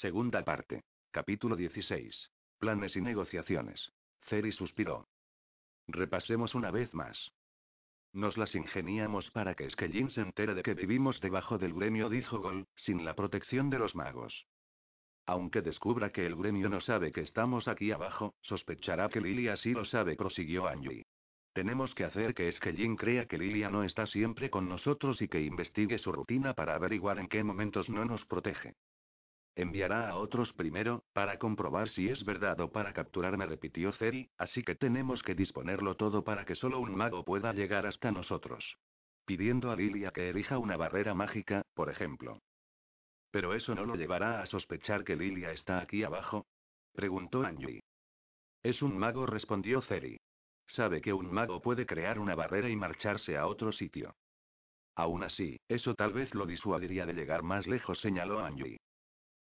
Segunda parte. Capítulo 16. Planes y negociaciones. Ceri suspiró. Repasemos una vez más. Nos las ingeniamos para que Skellin se entere de que vivimos debajo del gremio, dijo Gol, sin la protección de los magos. Aunque descubra que el gremio no sabe que estamos aquí abajo, sospechará que Lilia sí lo sabe, prosiguió Angie. Tenemos que hacer que Skellin crea que Lilia no está siempre con nosotros y que investigue su rutina para averiguar en qué momentos no nos protege. Enviará a otros primero, para comprobar si es verdad o para capturarme, repitió Ceri, así que tenemos que disponerlo todo para que solo un mago pueda llegar hasta nosotros. Pidiendo a Lilia que elija una barrera mágica, por ejemplo. ¿Pero eso no lo llevará a sospechar que Lilia está aquí abajo? preguntó Angie. Es un mago, respondió Ceri. Sabe que un mago puede crear una barrera y marcharse a otro sitio. Aún así, eso tal vez lo disuadiría de llegar más lejos, señaló Angie.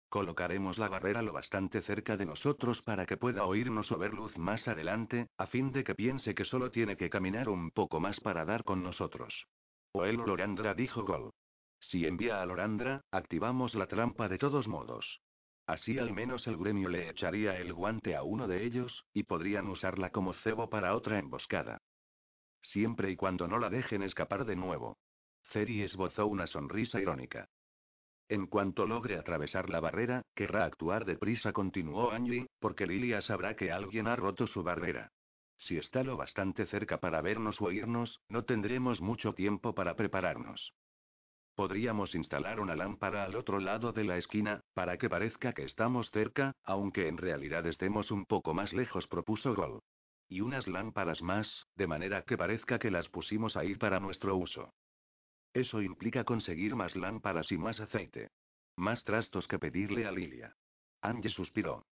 Colocaremos la barrera lo bastante cerca de nosotros para que pueda oírnos o ver luz más adelante, a fin de que piense que solo tiene que caminar un poco más para dar con nosotros. O o Lorandra dijo Gol. Si envía a Lorandra, activamos la trampa de todos modos. Así al menos el gremio le echaría el guante a uno de ellos, y podrían usarla como cebo para otra emboscada. Siempre y cuando no la dejen escapar de nuevo. Ceri esbozó una sonrisa irónica. En cuanto logre atravesar la barrera, querrá actuar deprisa, continuó Angie, porque Lilia sabrá que alguien ha roto su barrera. Si está lo bastante cerca para vernos o oírnos, no tendremos mucho tiempo para prepararnos. Podríamos instalar una lámpara al otro lado de la esquina, para que parezca que estamos cerca, aunque en realidad estemos un poco más lejos, propuso Gol. Y unas lámparas más, de manera que parezca que las pusimos ahí para nuestro uso. Eso implica conseguir más lámparas y más aceite. Más trastos que pedirle a Lilia. Angie suspiró.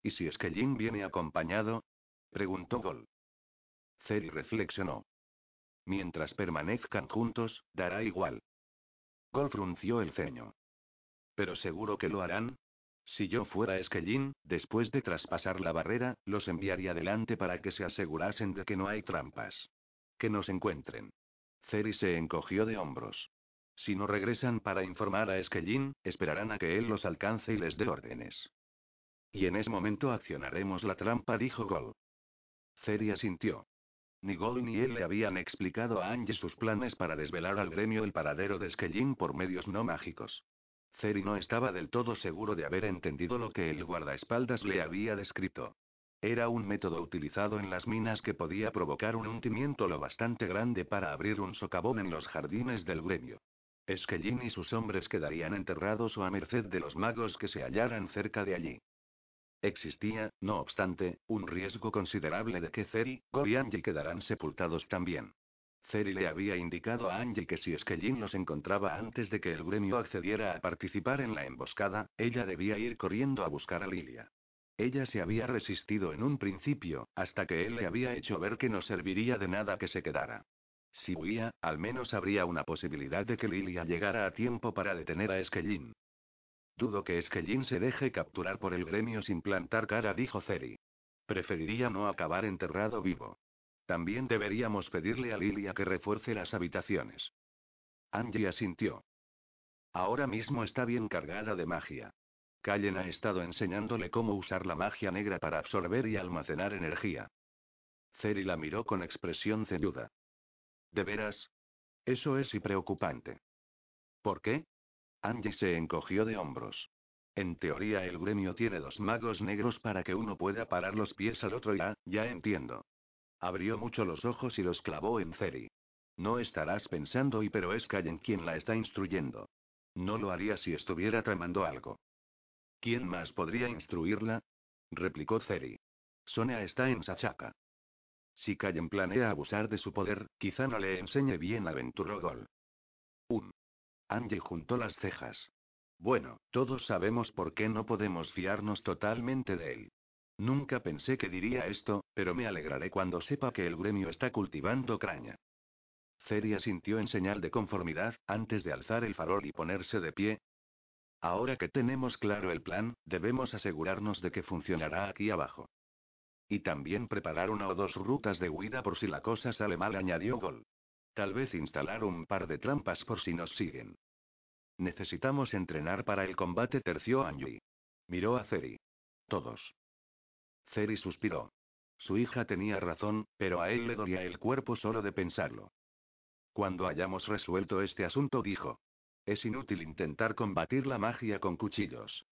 ¿Y si es que Jin viene acompañado? preguntó Gol. Ceri reflexionó. Mientras permanezcan juntos, dará igual. Gol frunció el ceño. Pero seguro que lo harán. Si yo fuera Skellin, después de traspasar la barrera, los enviaría delante para que se asegurasen de que no hay trampas. Que nos encuentren. Ceri se encogió de hombros. Si no regresan para informar a Skellin, esperarán a que él los alcance y les dé órdenes. Y en ese momento accionaremos la trampa, dijo Gol. Ceri asintió. Ni Gol ni él le habían explicado a Angie sus planes para desvelar al gremio el paradero de Skellin por medios no mágicos. Ceri no estaba del todo seguro de haber entendido lo que el guardaespaldas le había descrito. Era un método utilizado en las minas que podía provocar un hundimiento lo bastante grande para abrir un socavón en los jardines del gremio. Esquellín y sus hombres quedarían enterrados o a merced de los magos que se hallaran cerca de allí. Existía, no obstante, un riesgo considerable de que Ceri, Go y Angie quedaran sepultados también. Ceri le había indicado a Angie que si Esquellín los encontraba antes de que el gremio accediera a participar en la emboscada, ella debía ir corriendo a buscar a Lilia. Ella se había resistido en un principio, hasta que él le había hecho ver que no serviría de nada que se quedara. Si huía, al menos habría una posibilidad de que Lilia llegara a tiempo para detener a Skellin. Dudo que Skellin se deje capturar por el gremio sin plantar cara, dijo Ceri. Preferiría no acabar enterrado vivo. También deberíamos pedirle a Lilia que refuerce las habitaciones. Angie asintió. Ahora mismo está bien cargada de magia. Callen ha estado enseñándole cómo usar la magia negra para absorber y almacenar energía. Ceri la miró con expresión ceñuda. ¿De veras? Eso es y preocupante. ¿Por qué? Angie se encogió de hombros. En teoría el gremio tiene dos magos negros para que uno pueda parar los pies al otro ya, ya entiendo. Abrió mucho los ojos y los clavó en Ceri. No estarás pensando y pero es Callen quien la está instruyendo. No lo haría si estuviera tramando algo. ¿Quién más podría instruirla? replicó Ceri. Sonia está en Sachaka. Si Callen planea abusar de su poder, quizá no le enseñe bien, aventuró Gol. Un. Angie juntó las cejas. Bueno, todos sabemos por qué no podemos fiarnos totalmente de él. Nunca pensé que diría esto, pero me alegraré cuando sepa que el gremio está cultivando craña. Ceri sintió en señal de conformidad, antes de alzar el farol y ponerse de pie, Ahora que tenemos claro el plan, debemos asegurarnos de que funcionará aquí abajo. Y también preparar una o dos rutas de huida por si la cosa sale mal, añadió Gol. Tal vez instalar un par de trampas por si nos siguen. Necesitamos entrenar para el combate, terció Angie. Miró a Ceri. Todos. Ceri suspiró. Su hija tenía razón, pero a él le dolía el cuerpo solo de pensarlo. Cuando hayamos resuelto este asunto, dijo. Es inútil intentar combatir la magia con cuchillos.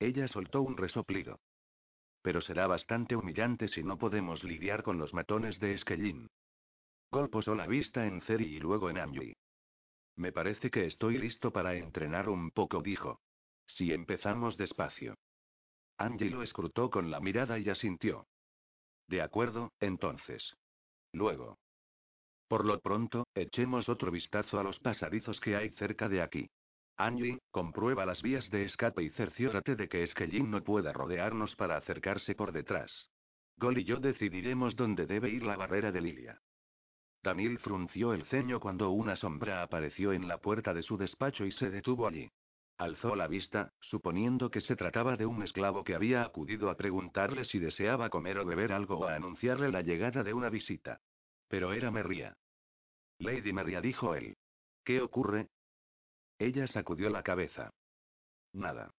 Ella soltó un resoplido. Pero será bastante humillante si no podemos lidiar con los matones de Skellin. Gol posó la vista en Ceri y luego en Angie. Me parece que estoy listo para entrenar un poco, dijo. Si empezamos despacio. Angie lo escrutó con la mirada y asintió. De acuerdo, entonces. Luego. Por lo pronto, echemos otro vistazo a los pasadizos que hay cerca de aquí. Angie, comprueba las vías de escape y cerciórate de que Skellin no pueda rodearnos para acercarse por detrás. Gol y yo decidiremos dónde debe ir la barrera de Lilia. Daniel frunció el ceño cuando una sombra apareció en la puerta de su despacho y se detuvo allí. Alzó la vista, suponiendo que se trataba de un esclavo que había acudido a preguntarle si deseaba comer o beber algo o a anunciarle la llegada de una visita. Pero era Merría. Lady Merría dijo él. ¿Qué ocurre? Ella sacudió la cabeza. Nada.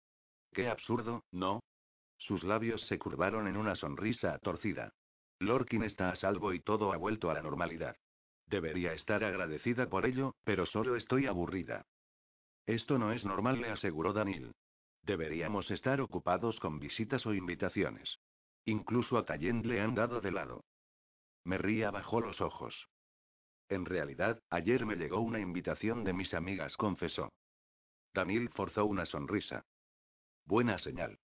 Qué absurdo, ¿no? Sus labios se curvaron en una sonrisa torcida. Lorkin está a salvo y todo ha vuelto a la normalidad. Debería estar agradecida por ello, pero solo estoy aburrida. Esto no es normal, le aseguró Daniel. Deberíamos estar ocupados con visitas o invitaciones. Incluso a Tallent le han dado de lado. Me ría bajó los ojos. En realidad, ayer me llegó una invitación de mis amigas, confesó. Daniel forzó una sonrisa. Buena señal.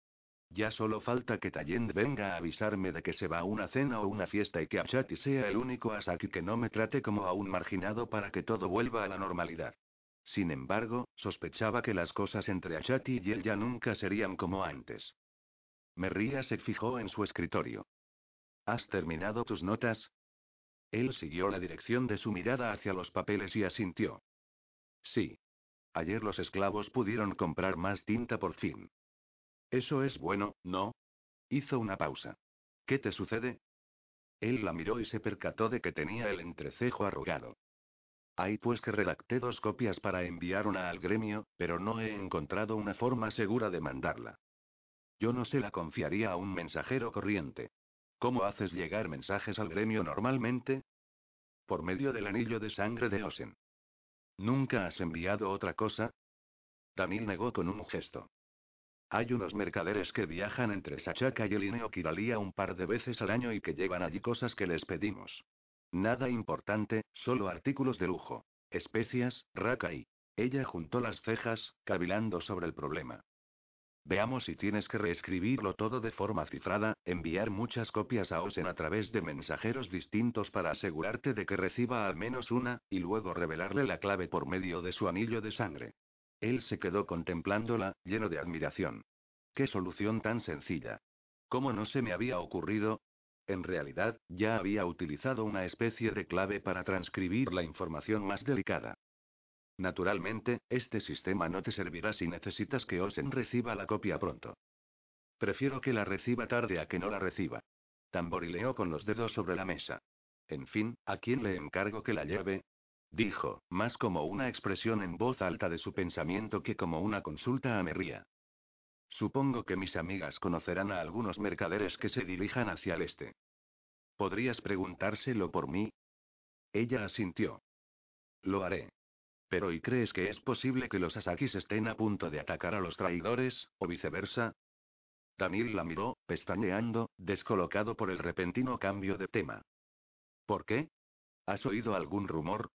Ya solo falta que Tallent venga a avisarme de que se va a una cena o una fiesta y que Achati sea el único Asaki que no me trate como a un marginado para que todo vuelva a la normalidad. Sin embargo, sospechaba que las cosas entre Achati y él ya nunca serían como antes. Merría se fijó en su escritorio. ¿Has terminado tus notas? Él siguió la dirección de su mirada hacia los papeles y asintió. Sí. Ayer los esclavos pudieron comprar más tinta por fin. Eso es bueno, ¿no? Hizo una pausa. ¿Qué te sucede? Él la miró y se percató de que tenía el entrecejo arrugado. Hay pues que redacté dos copias para enviar una al gremio, pero no he encontrado una forma segura de mandarla. Yo no se la confiaría a un mensajero corriente. ¿Cómo haces llegar mensajes al gremio normalmente? Por medio del anillo de sangre de Osen. ¿Nunca has enviado otra cosa? Daniel negó con un gesto. Hay unos mercaderes que viajan entre Sachaka y el Ineo Kiralia un par de veces al año y que llevan allí cosas que les pedimos. Nada importante, solo artículos de lujo. Especias, raca y... Ella juntó las cejas, cavilando sobre el problema. Veamos si tienes que reescribirlo todo de forma cifrada, enviar muchas copias a Osen a través de mensajeros distintos para asegurarte de que reciba al menos una, y luego revelarle la clave por medio de su anillo de sangre. Él se quedó contemplándola, lleno de admiración. Qué solución tan sencilla. ¿Cómo no se me había ocurrido? En realidad, ya había utilizado una especie de clave para transcribir la información más delicada. Naturalmente, este sistema no te servirá si necesitas que Osen reciba la copia pronto. Prefiero que la reciba tarde a que no la reciba. Tamborileó con los dedos sobre la mesa. En fin, ¿a quién le encargo que la lleve? Dijo, más como una expresión en voz alta de su pensamiento que como una consulta a Merría. Supongo que mis amigas conocerán a algunos mercaderes que se dirijan hacia el este. ¿Podrías preguntárselo por mí? Ella asintió. Lo haré. Pero ¿y crees que es posible que los Asakis estén a punto de atacar a los traidores, o viceversa? Daniel la miró, pestañeando, descolocado por el repentino cambio de tema. ¿Por qué? ¿Has oído algún rumor?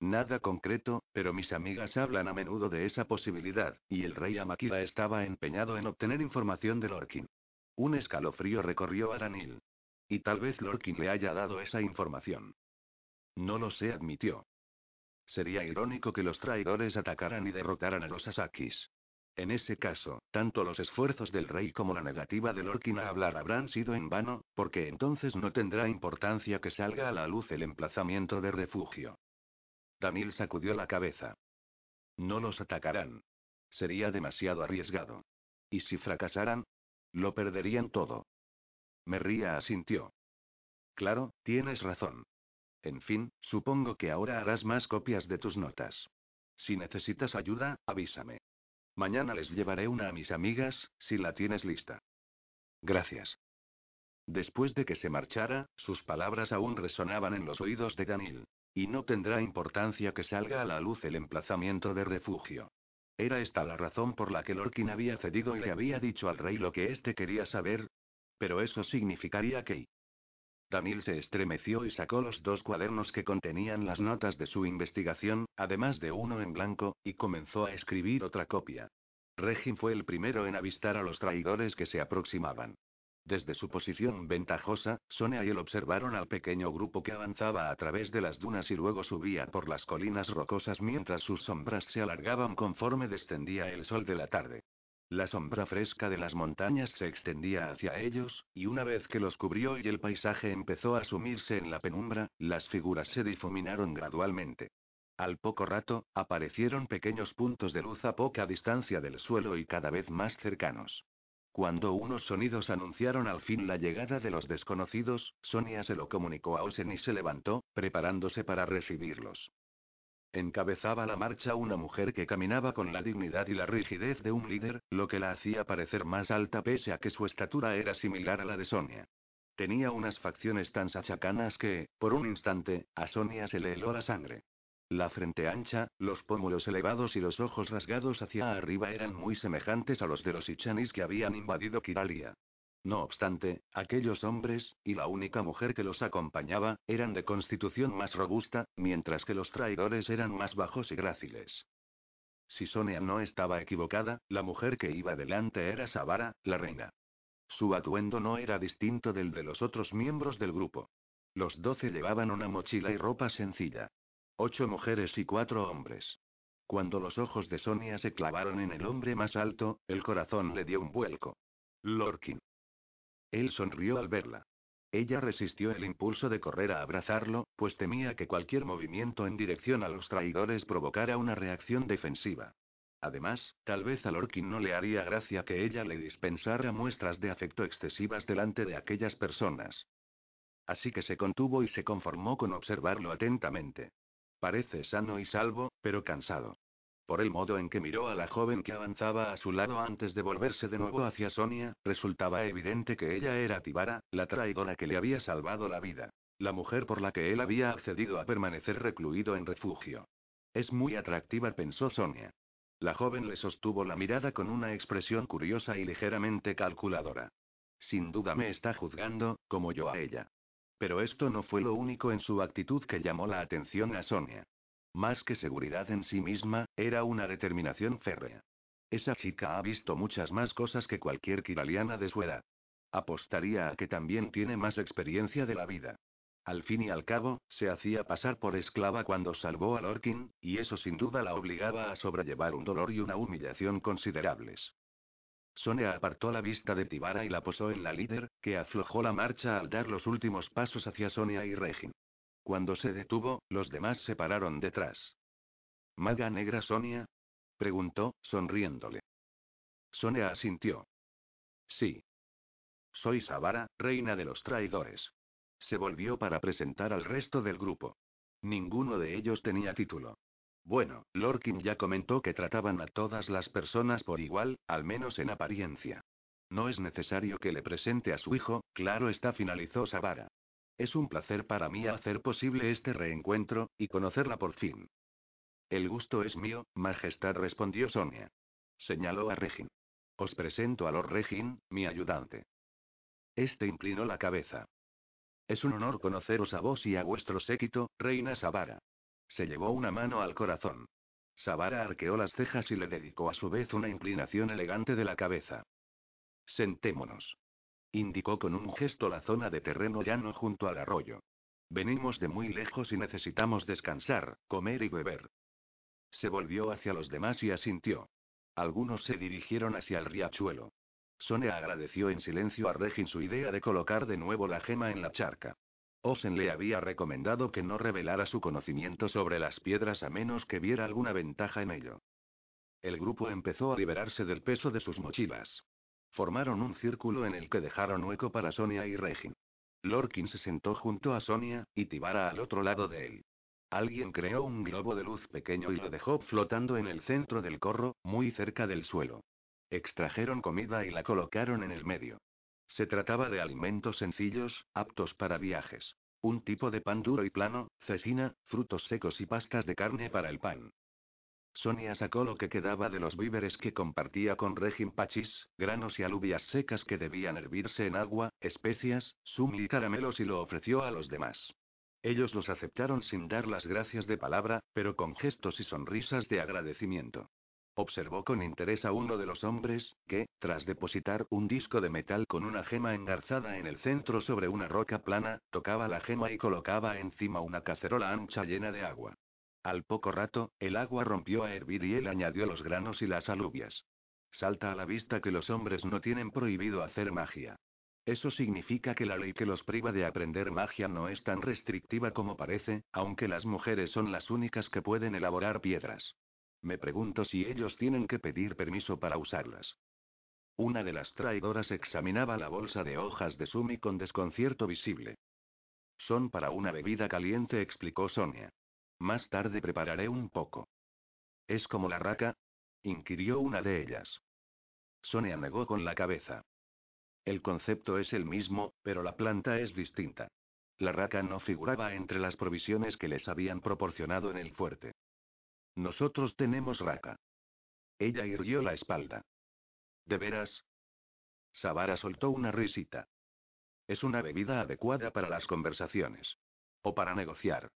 Nada concreto, pero mis amigas hablan a menudo de esa posibilidad, y el rey Amakira estaba empeñado en obtener información de Lorkin. Un escalofrío recorrió a Daniel. Y tal vez Lorkin le haya dado esa información. No lo sé, admitió. Sería irónico que los traidores atacaran y derrotaran a los Asakis. En ese caso, tanto los esfuerzos del rey como la negativa de Lorkin a hablar habrán sido en vano, porque entonces no tendrá importancia que salga a la luz el emplazamiento de refugio. Daniel sacudió la cabeza. No los atacarán. Sería demasiado arriesgado. ¿Y si fracasaran? Lo perderían todo. Merría asintió. Claro, tienes razón. En fin, supongo que ahora harás más copias de tus notas. Si necesitas ayuda, avísame. Mañana les llevaré una a mis amigas, si la tienes lista. Gracias. Después de que se marchara, sus palabras aún resonaban en los oídos de Daniel. Y no tendrá importancia que salga a la luz el emplazamiento de refugio. Era esta la razón por la que Lorkin había cedido y le había dicho al rey lo que éste quería saber. Pero eso significaría que... Daniel se estremeció y sacó los dos cuadernos que contenían las notas de su investigación, además de uno en blanco, y comenzó a escribir otra copia. Regin fue el primero en avistar a los traidores que se aproximaban. Desde su posición ventajosa, Sonia y él observaron al pequeño grupo que avanzaba a través de las dunas y luego subía por las colinas rocosas mientras sus sombras se alargaban conforme descendía el sol de la tarde. La sombra fresca de las montañas se extendía hacia ellos, y una vez que los cubrió y el paisaje empezó a sumirse en la penumbra, las figuras se difuminaron gradualmente. Al poco rato, aparecieron pequeños puntos de luz a poca distancia del suelo y cada vez más cercanos. Cuando unos sonidos anunciaron al fin la llegada de los desconocidos, Sonia se lo comunicó a Osen y se levantó, preparándose para recibirlos. Encabezaba la marcha una mujer que caminaba con la dignidad y la rigidez de un líder, lo que la hacía parecer más alta pese a que su estatura era similar a la de Sonia. Tenía unas facciones tan sachacanas que, por un instante, a Sonia se le heló la sangre. La frente ancha, los pómulos elevados y los ojos rasgados hacia arriba eran muy semejantes a los de los Ichanis que habían invadido Kiralia. No obstante, aquellos hombres, y la única mujer que los acompañaba, eran de constitución más robusta, mientras que los traidores eran más bajos y gráciles. Si Sonia no estaba equivocada, la mujer que iba delante era Sabara, la reina. Su atuendo no era distinto del de los otros miembros del grupo. Los doce llevaban una mochila y ropa sencilla. Ocho mujeres y cuatro hombres. Cuando los ojos de Sonia se clavaron en el hombre más alto, el corazón le dio un vuelco. Lorkin. Él sonrió al verla. Ella resistió el impulso de correr a abrazarlo, pues temía que cualquier movimiento en dirección a los traidores provocara una reacción defensiva. Además, tal vez a Lorkin no le haría gracia que ella le dispensara muestras de afecto excesivas delante de aquellas personas. Así que se contuvo y se conformó con observarlo atentamente. Parece sano y salvo, pero cansado. Por el modo en que miró a la joven que avanzaba a su lado antes de volverse de nuevo hacia Sonia, resultaba evidente que ella era Tibara, la traidora que le había salvado la vida. La mujer por la que él había accedido a permanecer recluido en refugio. Es muy atractiva, pensó Sonia. La joven le sostuvo la mirada con una expresión curiosa y ligeramente calculadora. Sin duda me está juzgando, como yo a ella. Pero esto no fue lo único en su actitud que llamó la atención a Sonia. Más que seguridad en sí misma, era una determinación férrea. Esa chica ha visto muchas más cosas que cualquier kiraliana de su edad. Apostaría a que también tiene más experiencia de la vida. Al fin y al cabo, se hacía pasar por esclava cuando salvó a Lorkin, y eso sin duda la obligaba a sobrellevar un dolor y una humillación considerables. Sonia apartó la vista de Tibara y la posó en la líder, que aflojó la marcha al dar los últimos pasos hacia Sonia y Regin. Cuando se detuvo, los demás se pararon detrás. ¿Maga negra Sonia? preguntó, sonriéndole. Sonia asintió. Sí. Soy Sabara, reina de los traidores. Se volvió para presentar al resto del grupo. Ninguno de ellos tenía título. Bueno, Lorkin ya comentó que trataban a todas las personas por igual, al menos en apariencia. No es necesario que le presente a su hijo, claro está, finalizó Sabara. Es un placer para mí hacer posible este reencuentro, y conocerla por fin. El gusto es mío, Majestad, respondió Sonia. Señaló a Regin. Os presento a Lord Regin, mi ayudante. Este inclinó la cabeza. Es un honor conoceros a vos y a vuestro séquito, Reina Sabara. Se llevó una mano al corazón. Sabara arqueó las cejas y le dedicó a su vez una inclinación elegante de la cabeza. Sentémonos. Indicó con un gesto la zona de terreno llano junto al arroyo. Venimos de muy lejos y necesitamos descansar, comer y beber. Se volvió hacia los demás y asintió. Algunos se dirigieron hacia el riachuelo. Sonia agradeció en silencio a Regin su idea de colocar de nuevo la gema en la charca. Osen le había recomendado que no revelara su conocimiento sobre las piedras a menos que viera alguna ventaja en ello. El grupo empezó a liberarse del peso de sus mochilas. Formaron un círculo en el que dejaron hueco para Sonia y Regin. Lorkin se sentó junto a Sonia, y Tibara al otro lado de él. Alguien creó un globo de luz pequeño y lo dejó flotando en el centro del corro, muy cerca del suelo. Extrajeron comida y la colocaron en el medio. Se trataba de alimentos sencillos, aptos para viajes. Un tipo de pan duro y plano, cecina, frutos secos y pastas de carne para el pan. Sonia sacó lo que quedaba de los víveres que compartía con Regin Pachis, granos y alubias secas que debían hervirse en agua, especias, sumli y caramelos y lo ofreció a los demás. Ellos los aceptaron sin dar las gracias de palabra, pero con gestos y sonrisas de agradecimiento. Observó con interés a uno de los hombres, que, tras depositar un disco de metal con una gema engarzada en el centro sobre una roca plana, tocaba la gema y colocaba encima una cacerola ancha llena de agua. Al poco rato, el agua rompió a hervir y él añadió los granos y las alubias. Salta a la vista que los hombres no tienen prohibido hacer magia. Eso significa que la ley que los priva de aprender magia no es tan restrictiva como parece, aunque las mujeres son las únicas que pueden elaborar piedras. Me pregunto si ellos tienen que pedir permiso para usarlas. Una de las traidoras examinaba la bolsa de hojas de Sumi con desconcierto visible. Son para una bebida caliente, explicó Sonia. Más tarde prepararé un poco. ¿Es como la raca? inquirió una de ellas. Sonia negó con la cabeza. El concepto es el mismo, pero la planta es distinta. La raca no figuraba entre las provisiones que les habían proporcionado en el fuerte. Nosotros tenemos raca. Ella irguió la espalda. ¿De veras? Savara soltó una risita. Es una bebida adecuada para las conversaciones. O para negociar.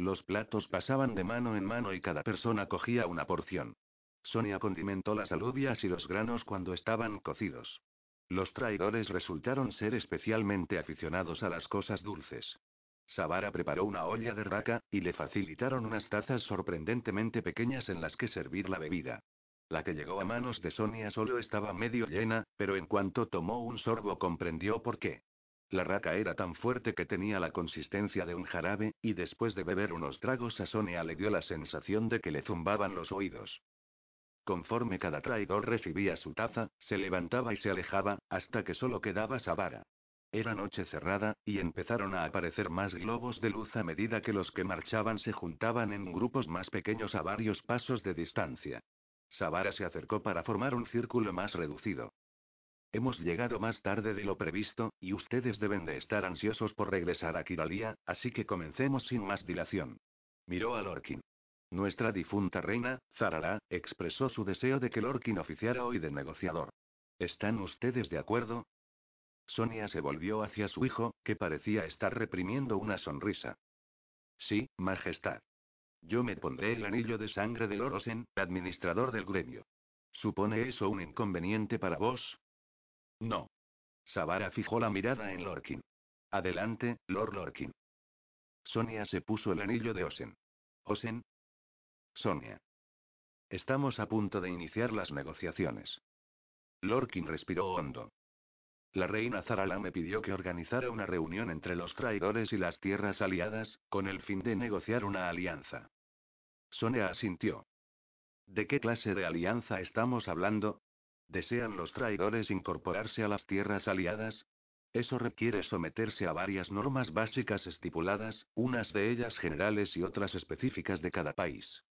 Los platos pasaban de mano en mano y cada persona cogía una porción. Sonia condimentó las alubias y los granos cuando estaban cocidos. Los traidores resultaron ser especialmente aficionados a las cosas dulces. Savara preparó una olla de raca, y le facilitaron unas tazas sorprendentemente pequeñas en las que servir la bebida. La que llegó a manos de Sonia solo estaba medio llena, pero en cuanto tomó un sorbo comprendió por qué. La raca era tan fuerte que tenía la consistencia de un jarabe, y después de beber unos tragos a Sonia le dio la sensación de que le zumbaban los oídos. Conforme cada traidor recibía su taza, se levantaba y se alejaba, hasta que solo quedaba Savara. Era noche cerrada, y empezaron a aparecer más globos de luz a medida que los que marchaban se juntaban en grupos más pequeños a varios pasos de distancia. Savara se acercó para formar un círculo más reducido. Hemos llegado más tarde de lo previsto, y ustedes deben de estar ansiosos por regresar a Kiralia, así que comencemos sin más dilación. Miró a Lorkin. Nuestra difunta reina, Zarara, expresó su deseo de que Lorkin oficiara hoy de negociador. ¿Están ustedes de acuerdo? Sonia se volvió hacia su hijo, que parecía estar reprimiendo una sonrisa. Sí, Majestad. Yo me pondré el anillo de sangre de Lorosen, administrador del gremio. ¿Supone eso un inconveniente para vos? No. Savara fijó la mirada en Lorkin. Adelante, Lord Lorkin. Sonia se puso el anillo de Osen. Osen. Sonia. Estamos a punto de iniciar las negociaciones. Lorkin respiró hondo. La reina Zarala me pidió que organizara una reunión entre los traidores y las tierras aliadas, con el fin de negociar una alianza. Sonia asintió. ¿De qué clase de alianza estamos hablando? ¿Desean los traidores incorporarse a las tierras aliadas? Eso requiere someterse a varias normas básicas estipuladas, unas de ellas generales y otras específicas de cada país.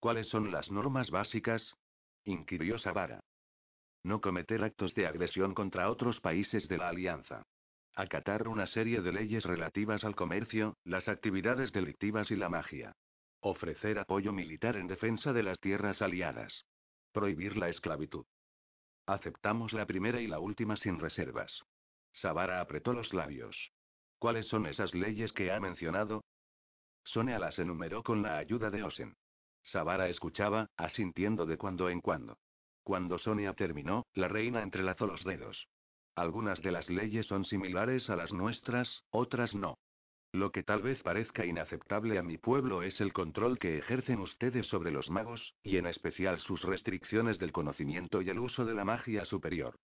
¿Cuáles son las normas básicas? inquirió Savara. No cometer actos de agresión contra otros países de la alianza. Acatar una serie de leyes relativas al comercio, las actividades delictivas y la magia. Ofrecer apoyo militar en defensa de las tierras aliadas. Prohibir la esclavitud. Aceptamos la primera y la última sin reservas. Savara apretó los labios. ¿Cuáles son esas leyes que ha mencionado? Sonia las enumeró con la ayuda de Osen. Savara escuchaba, asintiendo de cuando en cuando. Cuando Sonia terminó, la reina entrelazó los dedos. Algunas de las leyes son similares a las nuestras, otras no. Lo que tal vez parezca inaceptable a mi pueblo es el control que ejercen ustedes sobre los magos, y en especial sus restricciones del conocimiento y el uso de la magia superior.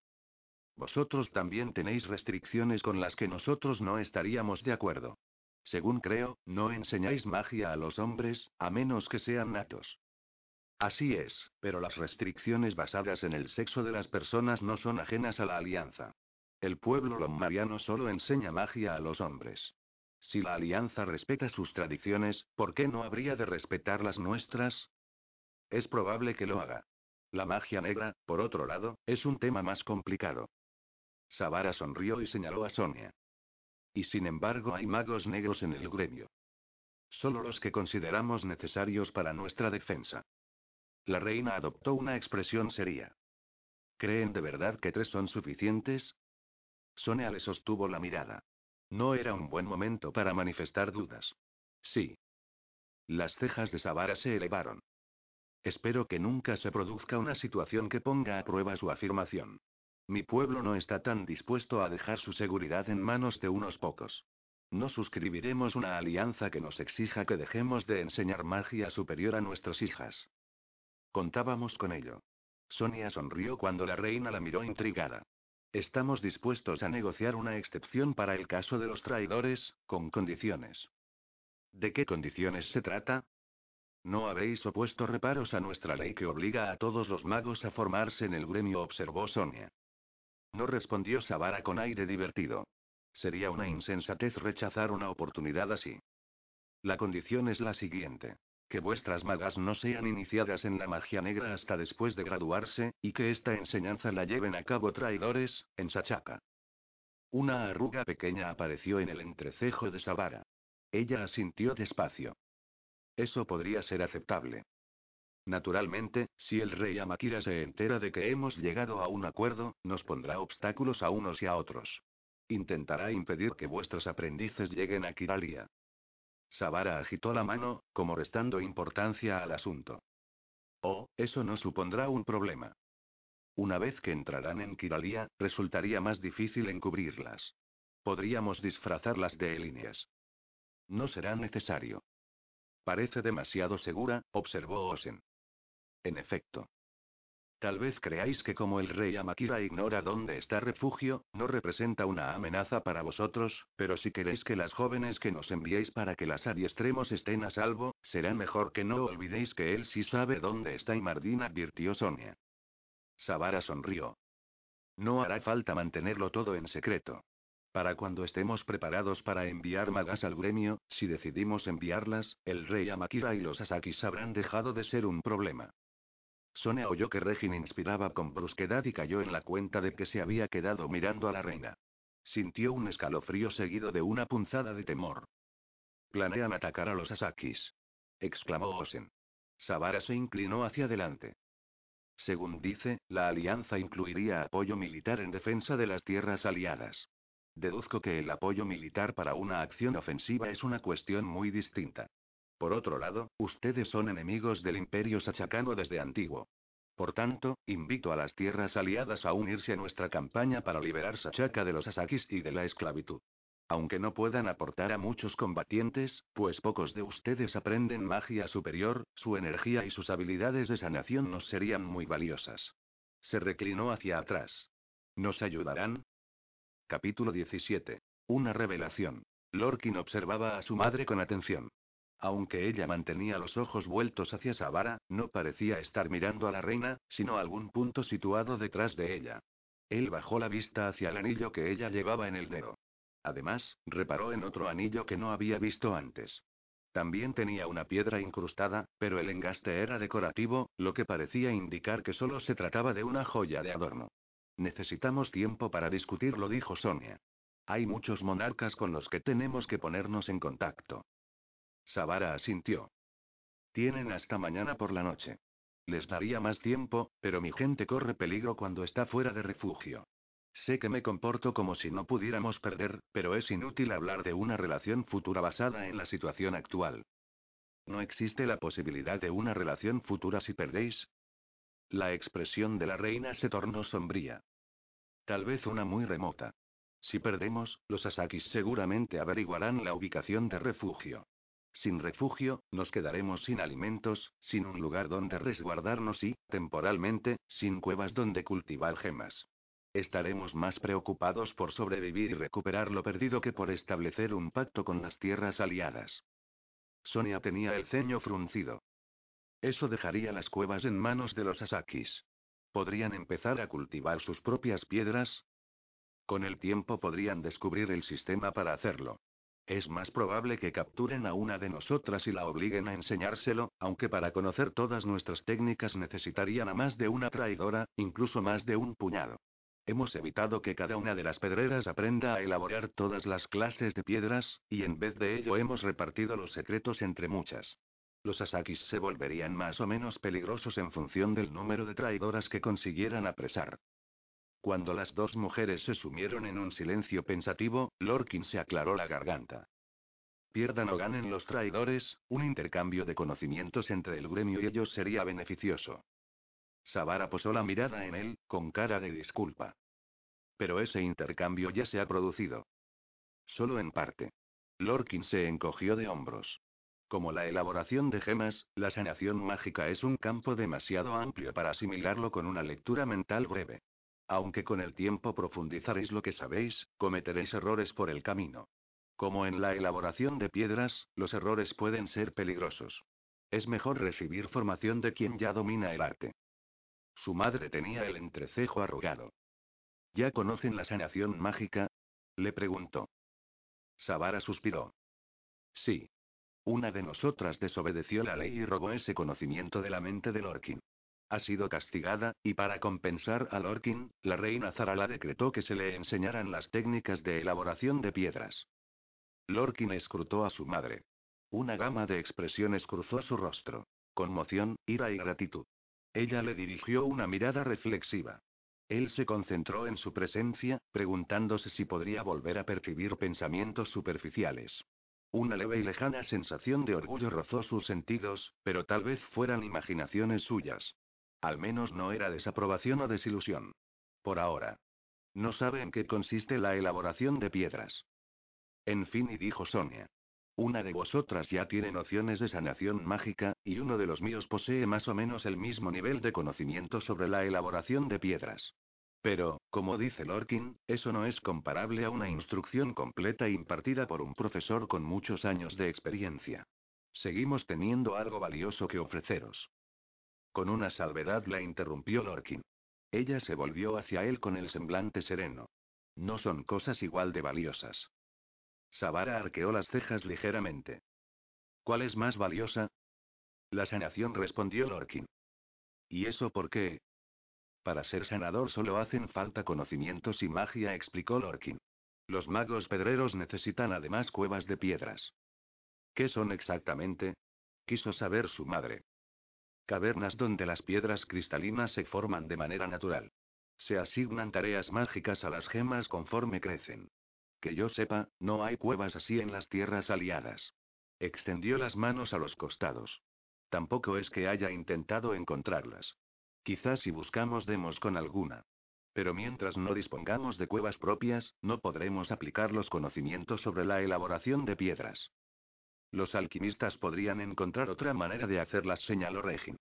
Vosotros también tenéis restricciones con las que nosotros no estaríamos de acuerdo. Según creo, no enseñáis magia a los hombres, a menos que sean natos. Así es, pero las restricciones basadas en el sexo de las personas no son ajenas a la alianza. El pueblo lombariano solo enseña magia a los hombres. Si la alianza respeta sus tradiciones, ¿por qué no habría de respetar las nuestras? Es probable que lo haga. La magia negra, por otro lado, es un tema más complicado. Savara sonrió y señaló a Sonia. Y sin embargo hay magos negros en el gremio. Solo los que consideramos necesarios para nuestra defensa. La reina adoptó una expresión seria. ¿Creen de verdad que tres son suficientes? Sonia le sostuvo la mirada. No era un buen momento para manifestar dudas. Sí. Las cejas de Savara se elevaron. Espero que nunca se produzca una situación que ponga a prueba su afirmación. Mi pueblo no está tan dispuesto a dejar su seguridad en manos de unos pocos. No suscribiremos una alianza que nos exija que dejemos de enseñar magia superior a nuestras hijas. Contábamos con ello. Sonia sonrió cuando la reina la miró intrigada. Estamos dispuestos a negociar una excepción para el caso de los traidores, con condiciones. ¿De qué condiciones se trata? No habéis opuesto reparos a nuestra ley que obliga a todos los magos a formarse en el gremio, observó Sonia. No respondió Savara con aire divertido. Sería una insensatez rechazar una oportunidad así. La condición es la siguiente. Que vuestras magas no sean iniciadas en la magia negra hasta después de graduarse, y que esta enseñanza la lleven a cabo traidores, en Sachaca. Una arruga pequeña apareció en el entrecejo de Savara. Ella asintió despacio. Eso podría ser aceptable. Naturalmente, si el rey Amakira se entera de que hemos llegado a un acuerdo, nos pondrá obstáculos a unos y a otros. Intentará impedir que vuestros aprendices lleguen a Kiralia. Savara agitó la mano, como restando importancia al asunto. Oh, eso no supondrá un problema. Una vez que entrarán en Kiralia, resultaría más difícil encubrirlas. Podríamos disfrazarlas de líneas. No será necesario. Parece demasiado segura, observó Osen. En efecto. Tal vez creáis que como el rey Amakira ignora dónde está refugio, no representa una amenaza para vosotros, pero si queréis que las jóvenes que nos enviéis para que las adiestremos estén a salvo, será mejor que no olvidéis que él sí sabe dónde está y Mardin advirtió Sonia. Savara sonrió. No hará falta mantenerlo todo en secreto. Para cuando estemos preparados para enviar magas al gremio, si decidimos enviarlas, el rey Amakira y los Asakis habrán dejado de ser un problema. Sonia oyó que Regin inspiraba con brusquedad y cayó en la cuenta de que se había quedado mirando a la reina. Sintió un escalofrío seguido de una punzada de temor. Planean atacar a los Asakis. exclamó Osen. Savara se inclinó hacia adelante. Según dice, la alianza incluiría apoyo militar en defensa de las tierras aliadas. Deduzco que el apoyo militar para una acción ofensiva es una cuestión muy distinta. Por otro lado, ustedes son enemigos del imperio sachacano desde antiguo. Por tanto, invito a las tierras aliadas a unirse a nuestra campaña para liberar Sachaca de los Asakis y de la esclavitud. Aunque no puedan aportar a muchos combatientes, pues pocos de ustedes aprenden magia superior, su energía y sus habilidades de sanación nos serían muy valiosas. Se reclinó hacia atrás. ¿Nos ayudarán? Capítulo 17. Una revelación. Lorkin observaba a su madre con atención. Aunque ella mantenía los ojos vueltos hacia Savara, no parecía estar mirando a la reina, sino a algún punto situado detrás de ella. Él bajó la vista hacia el anillo que ella llevaba en el dedo. Además, reparó en otro anillo que no había visto antes. También tenía una piedra incrustada, pero el engaste era decorativo, lo que parecía indicar que solo se trataba de una joya de adorno. Necesitamos tiempo para discutirlo, dijo Sonia. Hay muchos monarcas con los que tenemos que ponernos en contacto. Savara asintió. Tienen hasta mañana por la noche. Les daría más tiempo, pero mi gente corre peligro cuando está fuera de refugio. Sé que me comporto como si no pudiéramos perder, pero es inútil hablar de una relación futura basada en la situación actual. ¿No existe la posibilidad de una relación futura si perdéis? La expresión de la reina se tornó sombría. Tal vez una muy remota. Si perdemos, los Asakis seguramente averiguarán la ubicación de refugio. Sin refugio, nos quedaremos sin alimentos, sin un lugar donde resguardarnos y, temporalmente, sin cuevas donde cultivar gemas. Estaremos más preocupados por sobrevivir y recuperar lo perdido que por establecer un pacto con las tierras aliadas. Sonia tenía el ceño fruncido. Eso dejaría las cuevas en manos de los Asakis. ¿Podrían empezar a cultivar sus propias piedras? Con el tiempo podrían descubrir el sistema para hacerlo. Es más probable que capturen a una de nosotras y la obliguen a enseñárselo, aunque para conocer todas nuestras técnicas necesitarían a más de una traidora, incluso más de un puñado. Hemos evitado que cada una de las pedreras aprenda a elaborar todas las clases de piedras, y en vez de ello hemos repartido los secretos entre muchas. Los Asakis se volverían más o menos peligrosos en función del número de traidoras que consiguieran apresar. Cuando las dos mujeres se sumieron en un silencio pensativo, Lorkin se aclaró la garganta. Pierdan o ganen los traidores, un intercambio de conocimientos entre el gremio y ellos sería beneficioso. Savara posó la mirada en él, con cara de disculpa. Pero ese intercambio ya se ha producido. Solo en parte. Lorkin se encogió de hombros. Como la elaboración de gemas, la sanación mágica es un campo demasiado amplio para asimilarlo con una lectura mental breve. Aunque con el tiempo profundizaréis lo que sabéis, cometeréis errores por el camino. Como en la elaboración de piedras, los errores pueden ser peligrosos. Es mejor recibir formación de quien ya domina el arte. Su madre tenía el entrecejo arrugado. ¿Ya conocen la sanación mágica? Le preguntó. Savara suspiró. Sí. Una de nosotras desobedeció la ley y robó ese conocimiento de la mente de Lorkin. Ha sido castigada, y para compensar a Lorkin, la reina Zarala decretó que se le enseñaran las técnicas de elaboración de piedras. Lorkin escrutó a su madre. Una gama de expresiones cruzó su rostro. Conmoción, ira y gratitud. Ella le dirigió una mirada reflexiva. Él se concentró en su presencia, preguntándose si podría volver a percibir pensamientos superficiales. Una leve y lejana sensación de orgullo rozó sus sentidos, pero tal vez fueran imaginaciones suyas. Al menos no era desaprobación o desilusión. Por ahora. No sabe en qué consiste la elaboración de piedras. En fin, y dijo Sonia. Una de vosotras ya tiene nociones de sanación mágica, y uno de los míos posee más o menos el mismo nivel de conocimiento sobre la elaboración de piedras. Pero, como dice Lorkin, eso no es comparable a una instrucción completa impartida por un profesor con muchos años de experiencia. Seguimos teniendo algo valioso que ofreceros. Con una salvedad la interrumpió Lorkin. Ella se volvió hacia él con el semblante sereno. No son cosas igual de valiosas. Savara arqueó las cejas ligeramente. ¿Cuál es más valiosa? La sanación respondió Lorkin. ¿Y eso por qué? Para ser sanador solo hacen falta conocimientos y magia, explicó Lorkin. Los magos pedreros necesitan además cuevas de piedras. ¿Qué son exactamente? Quiso saber su madre. Cavernas donde las piedras cristalinas se forman de manera natural. Se asignan tareas mágicas a las gemas conforme crecen. Que yo sepa, no hay cuevas así en las tierras aliadas. Extendió las manos a los costados. Tampoco es que haya intentado encontrarlas. Quizás si buscamos demos con alguna. Pero mientras no dispongamos de cuevas propias, no podremos aplicar los conocimientos sobre la elaboración de piedras. Los alquimistas podrían encontrar otra manera de hacerlas, señaló Regin.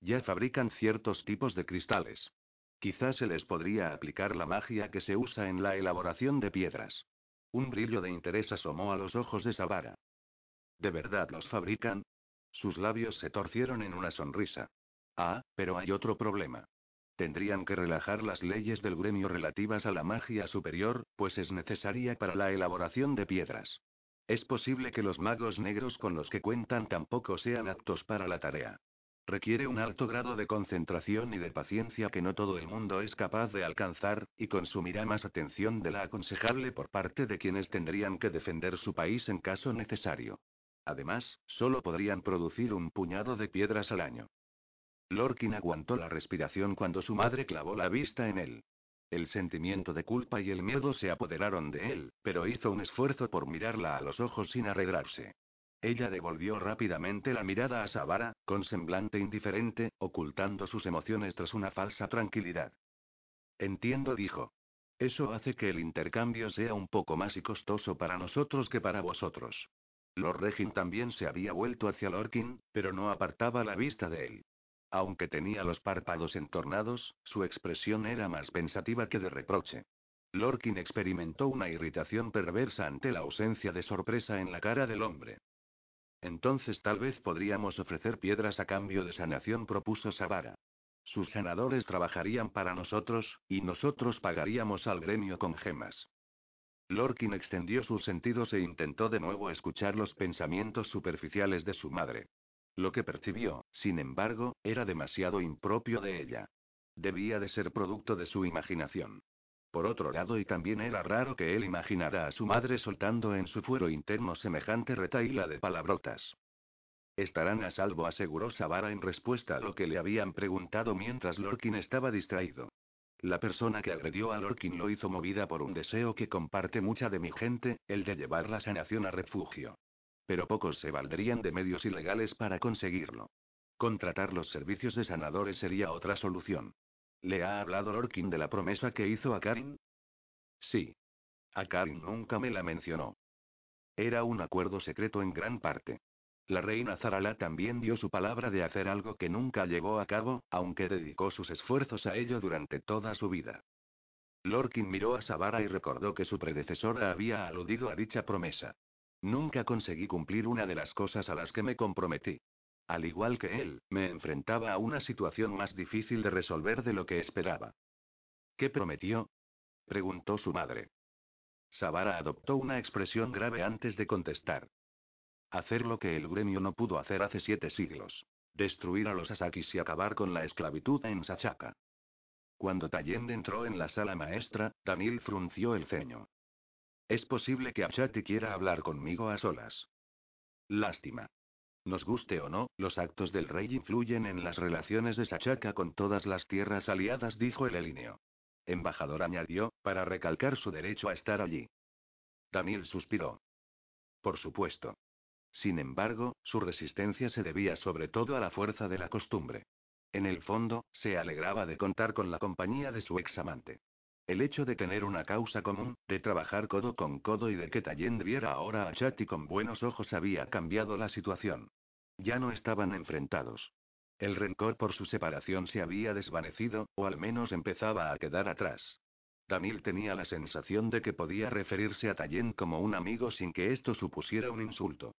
Ya fabrican ciertos tipos de cristales. Quizás se les podría aplicar la magia que se usa en la elaboración de piedras. Un brillo de interés asomó a los ojos de Savara. ¿De verdad los fabrican? Sus labios se torcieron en una sonrisa. Ah, pero hay otro problema. Tendrían que relajar las leyes del gremio relativas a la magia superior, pues es necesaria para la elaboración de piedras. Es posible que los magos negros con los que cuentan tampoco sean aptos para la tarea. Requiere un alto grado de concentración y de paciencia que no todo el mundo es capaz de alcanzar, y consumirá más atención de la aconsejable por parte de quienes tendrían que defender su país en caso necesario. Además, solo podrían producir un puñado de piedras al año. Lorkin aguantó la respiración cuando su madre clavó la vista en él. El sentimiento de culpa y el miedo se apoderaron de él, pero hizo un esfuerzo por mirarla a los ojos sin arredrarse. Ella devolvió rápidamente la mirada a Savara, con semblante indiferente, ocultando sus emociones tras una falsa tranquilidad. Entiendo, dijo. Eso hace que el intercambio sea un poco más y costoso para nosotros que para vosotros. Lord Regin también se había vuelto hacia Lorkin, pero no apartaba la vista de él. Aunque tenía los párpados entornados, su expresión era más pensativa que de reproche. Lorkin experimentó una irritación perversa ante la ausencia de sorpresa en la cara del hombre. Entonces tal vez podríamos ofrecer piedras a cambio de sanación, propuso Savara. Sus sanadores trabajarían para nosotros, y nosotros pagaríamos al gremio con gemas. Lorkin extendió sus sentidos e intentó de nuevo escuchar los pensamientos superficiales de su madre. Lo que percibió, sin embargo, era demasiado impropio de ella. Debía de ser producto de su imaginación. Por otro lado, y también era raro que él imaginara a su madre soltando en su fuero interno semejante retaíla de palabrotas. Estarán a salvo, aseguró Savara en respuesta a lo que le habían preguntado mientras Lorkin estaba distraído. La persona que agredió a Lorkin lo hizo movida por un deseo que comparte mucha de mi gente, el de llevar la sanación a refugio. Pero pocos se valdrían de medios ilegales para conseguirlo. Contratar los servicios de sanadores sería otra solución. ¿Le ha hablado Lorkin de la promesa que hizo a Karin? Sí. A Karin nunca me la mencionó. Era un acuerdo secreto en gran parte. La reina Zarala también dio su palabra de hacer algo que nunca llevó a cabo, aunque dedicó sus esfuerzos a ello durante toda su vida. Lorkin miró a Savara y recordó que su predecesora había aludido a dicha promesa. Nunca conseguí cumplir una de las cosas a las que me comprometí. Al igual que él, me enfrentaba a una situación más difícil de resolver de lo que esperaba. ¿Qué prometió? preguntó su madre. Savara adoptó una expresión grave antes de contestar. Hacer lo que el gremio no pudo hacer hace siete siglos. Destruir a los Asakis y acabar con la esclavitud en Sachaka. Cuando Tallend entró en la sala maestra, Daniel frunció el ceño. Es posible que Achati quiera hablar conmigo a solas. Lástima. Nos guste o no, los actos del rey influyen en las relaciones de Sachaka con todas las tierras aliadas, dijo el elineo. Embajador añadió, para recalcar su derecho a estar allí. Daniel suspiró. Por supuesto. Sin embargo, su resistencia se debía sobre todo a la fuerza de la costumbre. En el fondo, se alegraba de contar con la compañía de su ex amante. El hecho de tener una causa común, de trabajar codo con codo y de que Tallend viera ahora a Chati con buenos ojos había cambiado la situación. Ya no estaban enfrentados. El rencor por su separación se había desvanecido, o al menos empezaba a quedar atrás. Daniel tenía la sensación de que podía referirse a Tallend como un amigo sin que esto supusiera un insulto.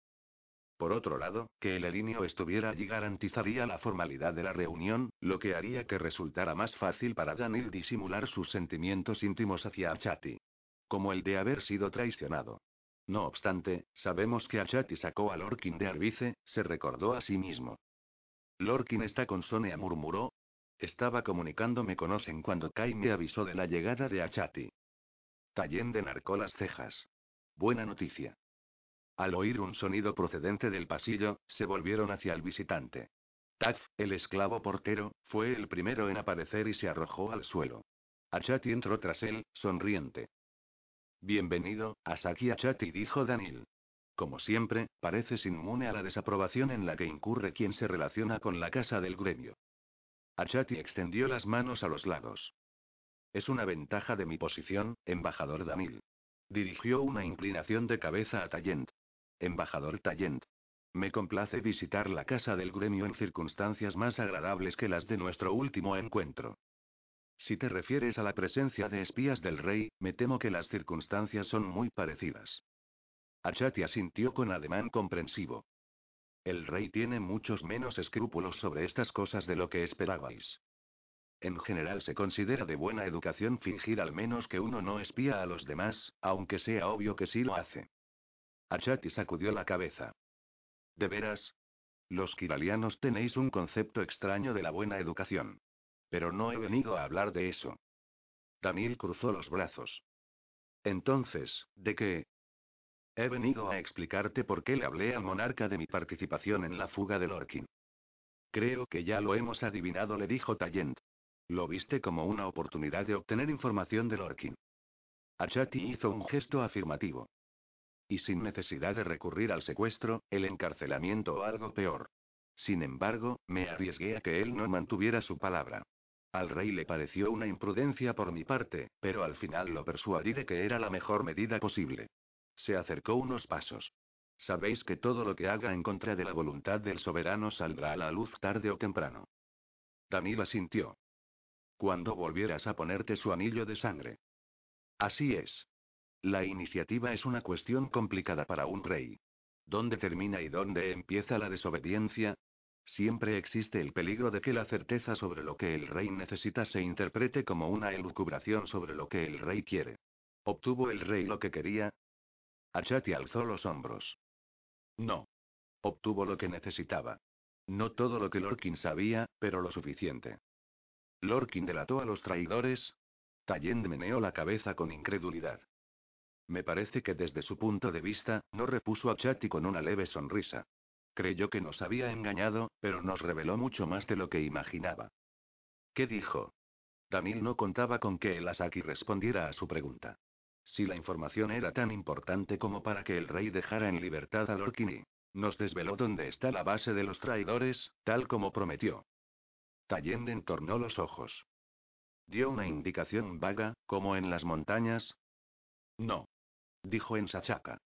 Por otro lado, que el elineo estuviera allí garantizaría la formalidad de la reunión, lo que haría que resultara más fácil para Daniel disimular sus sentimientos íntimos hacia Achati. Como el de haber sido traicionado. No obstante, sabemos que Achati sacó a Lorkin de Arbice, se recordó a sí mismo. Lorkin está con Sonia, murmuró. Estaba comunicándome con Osen cuando Kai me avisó de la llegada de Achati. Tallende narcó las cejas. Buena noticia. Al oír un sonido procedente del pasillo, se volvieron hacia el visitante. Taz, el esclavo portero, fue el primero en aparecer y se arrojó al suelo. Achati entró tras él, sonriente. Bienvenido, Asaki Achati, dijo Daniel. Como siempre, pareces inmune a la desaprobación en la que incurre quien se relaciona con la casa del gremio. Achati extendió las manos a los lados. Es una ventaja de mi posición, embajador Daniel. Dirigió una inclinación de cabeza a Tallent. Embajador Tallent. Me complace visitar la casa del gremio en circunstancias más agradables que las de nuestro último encuentro. Si te refieres a la presencia de espías del rey, me temo que las circunstancias son muy parecidas. Achati asintió con ademán comprensivo. El rey tiene muchos menos escrúpulos sobre estas cosas de lo que esperabais. En general se considera de buena educación fingir al menos que uno no espía a los demás, aunque sea obvio que sí lo hace. Achati sacudió la cabeza. ¿De veras? Los kiralianos tenéis un concepto extraño de la buena educación. Pero no he venido a hablar de eso. Daniel cruzó los brazos. Entonces, ¿de qué? He venido a explicarte por qué le hablé al monarca de mi participación en la fuga de Lorkin. Creo que ya lo hemos adivinado, le dijo Tallent. Lo viste como una oportunidad de obtener información de Lorkin. Achati hizo un gesto afirmativo. Y sin necesidad de recurrir al secuestro, el encarcelamiento o algo peor. Sin embargo, me arriesgué a que él no mantuviera su palabra. Al rey le pareció una imprudencia por mi parte, pero al final lo persuadí de que era la mejor medida posible. Se acercó unos pasos. Sabéis que todo lo que haga en contra de la voluntad del soberano saldrá a la luz tarde o temprano. Danila sintió. Cuando volvieras a ponerte su anillo de sangre. Así es. La iniciativa es una cuestión complicada para un rey. ¿Dónde termina y dónde empieza la desobediencia? Siempre existe el peligro de que la certeza sobre lo que el rey necesita se interprete como una elucubración sobre lo que el rey quiere. ¿Obtuvo el rey lo que quería? Achati alzó los hombros. No. Obtuvo lo que necesitaba. No todo lo que Lorkin sabía, pero lo suficiente. ¿Lorkin delató a los traidores? Tallend meneó la cabeza con incredulidad. Me parece que desde su punto de vista, no repuso a Chati con una leve sonrisa. Creyó que nos había engañado, pero nos reveló mucho más de lo que imaginaba. ¿Qué dijo? Damil no contaba con que el Asaki respondiera a su pregunta. Si la información era tan importante como para que el rey dejara en libertad a Lorkini, nos desveló dónde está la base de los traidores, tal como prometió. Tallende entornó los ojos. Dio una indicación vaga, como en las montañas. No. Dijo en Sachaka.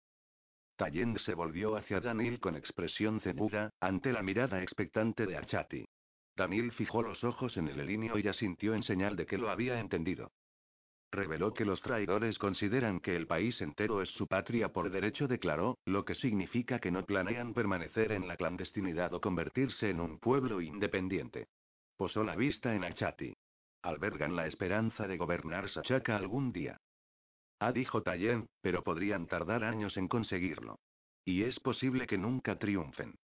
Tallende se volvió hacia Danil con expresión ceguda, ante la mirada expectante de Achati. Danil fijó los ojos en el elinio y asintió en señal de que lo había entendido. Reveló que los traidores consideran que el país entero es su patria por derecho, declaró, lo que significa que no planean permanecer en la clandestinidad o convertirse en un pueblo independiente. Posó la vista en Achati. Albergan la esperanza de gobernar Sachaka algún día. Ah, dijo Tayen, pero podrían tardar años en conseguirlo. Y es posible que nunca triunfen.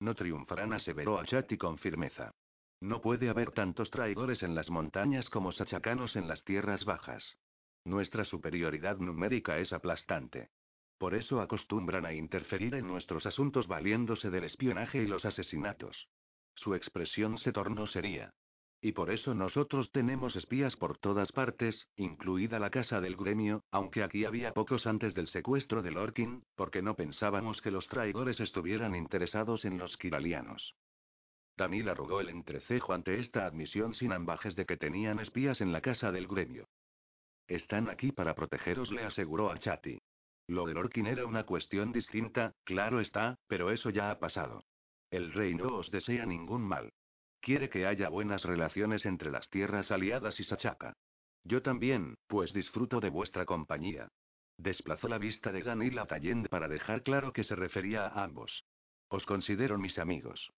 No triunfarán, aseveró Achati con firmeza. No puede haber tantos traidores en las montañas como sachacanos en las tierras bajas. Nuestra superioridad numérica es aplastante. Por eso acostumbran a interferir en nuestros asuntos valiéndose del espionaje y los asesinatos. Su expresión se tornó seria. Y por eso nosotros tenemos espías por todas partes, incluida la casa del gremio, aunque aquí había pocos antes del secuestro de Lorkin, porque no pensábamos que los traidores estuvieran interesados en los kiralianos. Danil arrugó el entrecejo ante esta admisión sin ambajes de que tenían espías en la casa del gremio. Están aquí para protegeros, le aseguró a Chati. Lo de Lorkin era una cuestión distinta, claro está, pero eso ya ha pasado. El rey no os desea ningún mal. Quiere que haya buenas relaciones entre las tierras aliadas y Sachaka. Yo también, pues disfruto de vuestra compañía. Desplazó la vista de Danil a Tallend para dejar claro que se refería a ambos. Os considero mis amigos.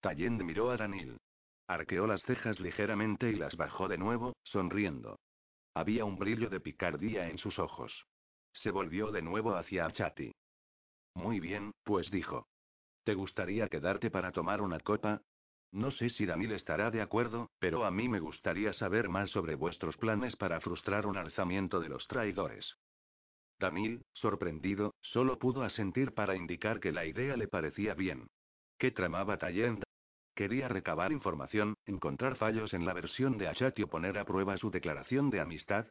Tallend miró a Danil. Arqueó las cejas ligeramente y las bajó de nuevo, sonriendo. Había un brillo de picardía en sus ojos. Se volvió de nuevo hacia Achati. Muy bien, pues dijo. ¿Te gustaría quedarte para tomar una copa? No sé si Danil estará de acuerdo, pero a mí me gustaría saber más sobre vuestros planes para frustrar un alzamiento de los traidores. Danil, sorprendido, solo pudo asentir para indicar que la idea le parecía bien. ¿Qué tramaba Tallend? Quería recabar información, encontrar fallos en la versión de Achati o poner a prueba su declaración de amistad.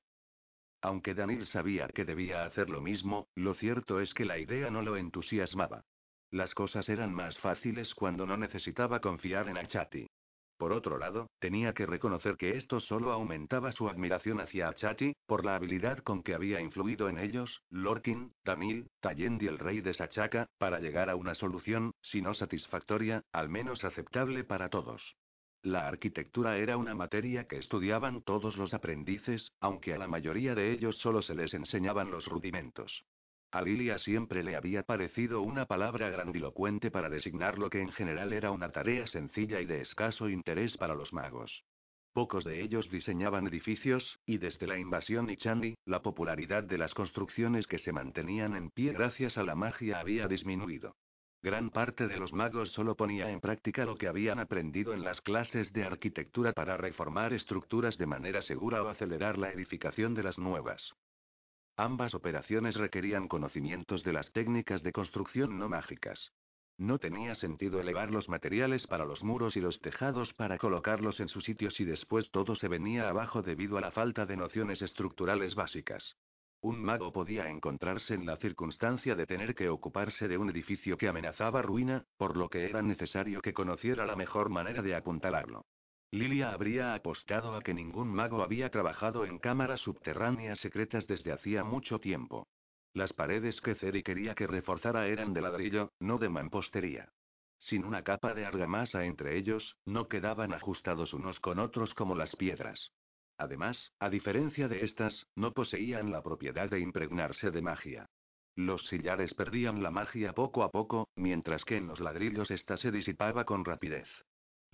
Aunque Danil sabía que debía hacer lo mismo, lo cierto es que la idea no lo entusiasmaba. Las cosas eran más fáciles cuando no necesitaba confiar en Achati. Por otro lado, tenía que reconocer que esto solo aumentaba su admiración hacia Achati, por la habilidad con que había influido en ellos, Lorkin, Tamil, Tallend y el rey de Sachaka, para llegar a una solución, si no satisfactoria, al menos aceptable para todos. La arquitectura era una materia que estudiaban todos los aprendices, aunque a la mayoría de ellos solo se les enseñaban los rudimentos. A Lilia siempre le había parecido una palabra grandilocuente para designar lo que en general era una tarea sencilla y de escaso interés para los magos. Pocos de ellos diseñaban edificios, y desde la invasión Ichandi, la popularidad de las construcciones que se mantenían en pie gracias a la magia había disminuido. Gran parte de los magos solo ponía en práctica lo que habían aprendido en las clases de arquitectura para reformar estructuras de manera segura o acelerar la edificación de las nuevas. Ambas operaciones requerían conocimientos de las técnicas de construcción no mágicas. No tenía sentido elevar los materiales para los muros y los tejados para colocarlos en su sitio si después todo se venía abajo debido a la falta de nociones estructurales básicas. Un mago podía encontrarse en la circunstancia de tener que ocuparse de un edificio que amenazaba ruina, por lo que era necesario que conociera la mejor manera de apuntalarlo. Lilia habría apostado a que ningún mago había trabajado en cámaras subterráneas secretas desde hacía mucho tiempo. Las paredes que Ceri quería que reforzara eran de ladrillo, no de mampostería. Sin una capa de argamasa entre ellos, no quedaban ajustados unos con otros como las piedras. Además, a diferencia de estas, no poseían la propiedad de impregnarse de magia. Los sillares perdían la magia poco a poco, mientras que en los ladrillos ésta se disipaba con rapidez.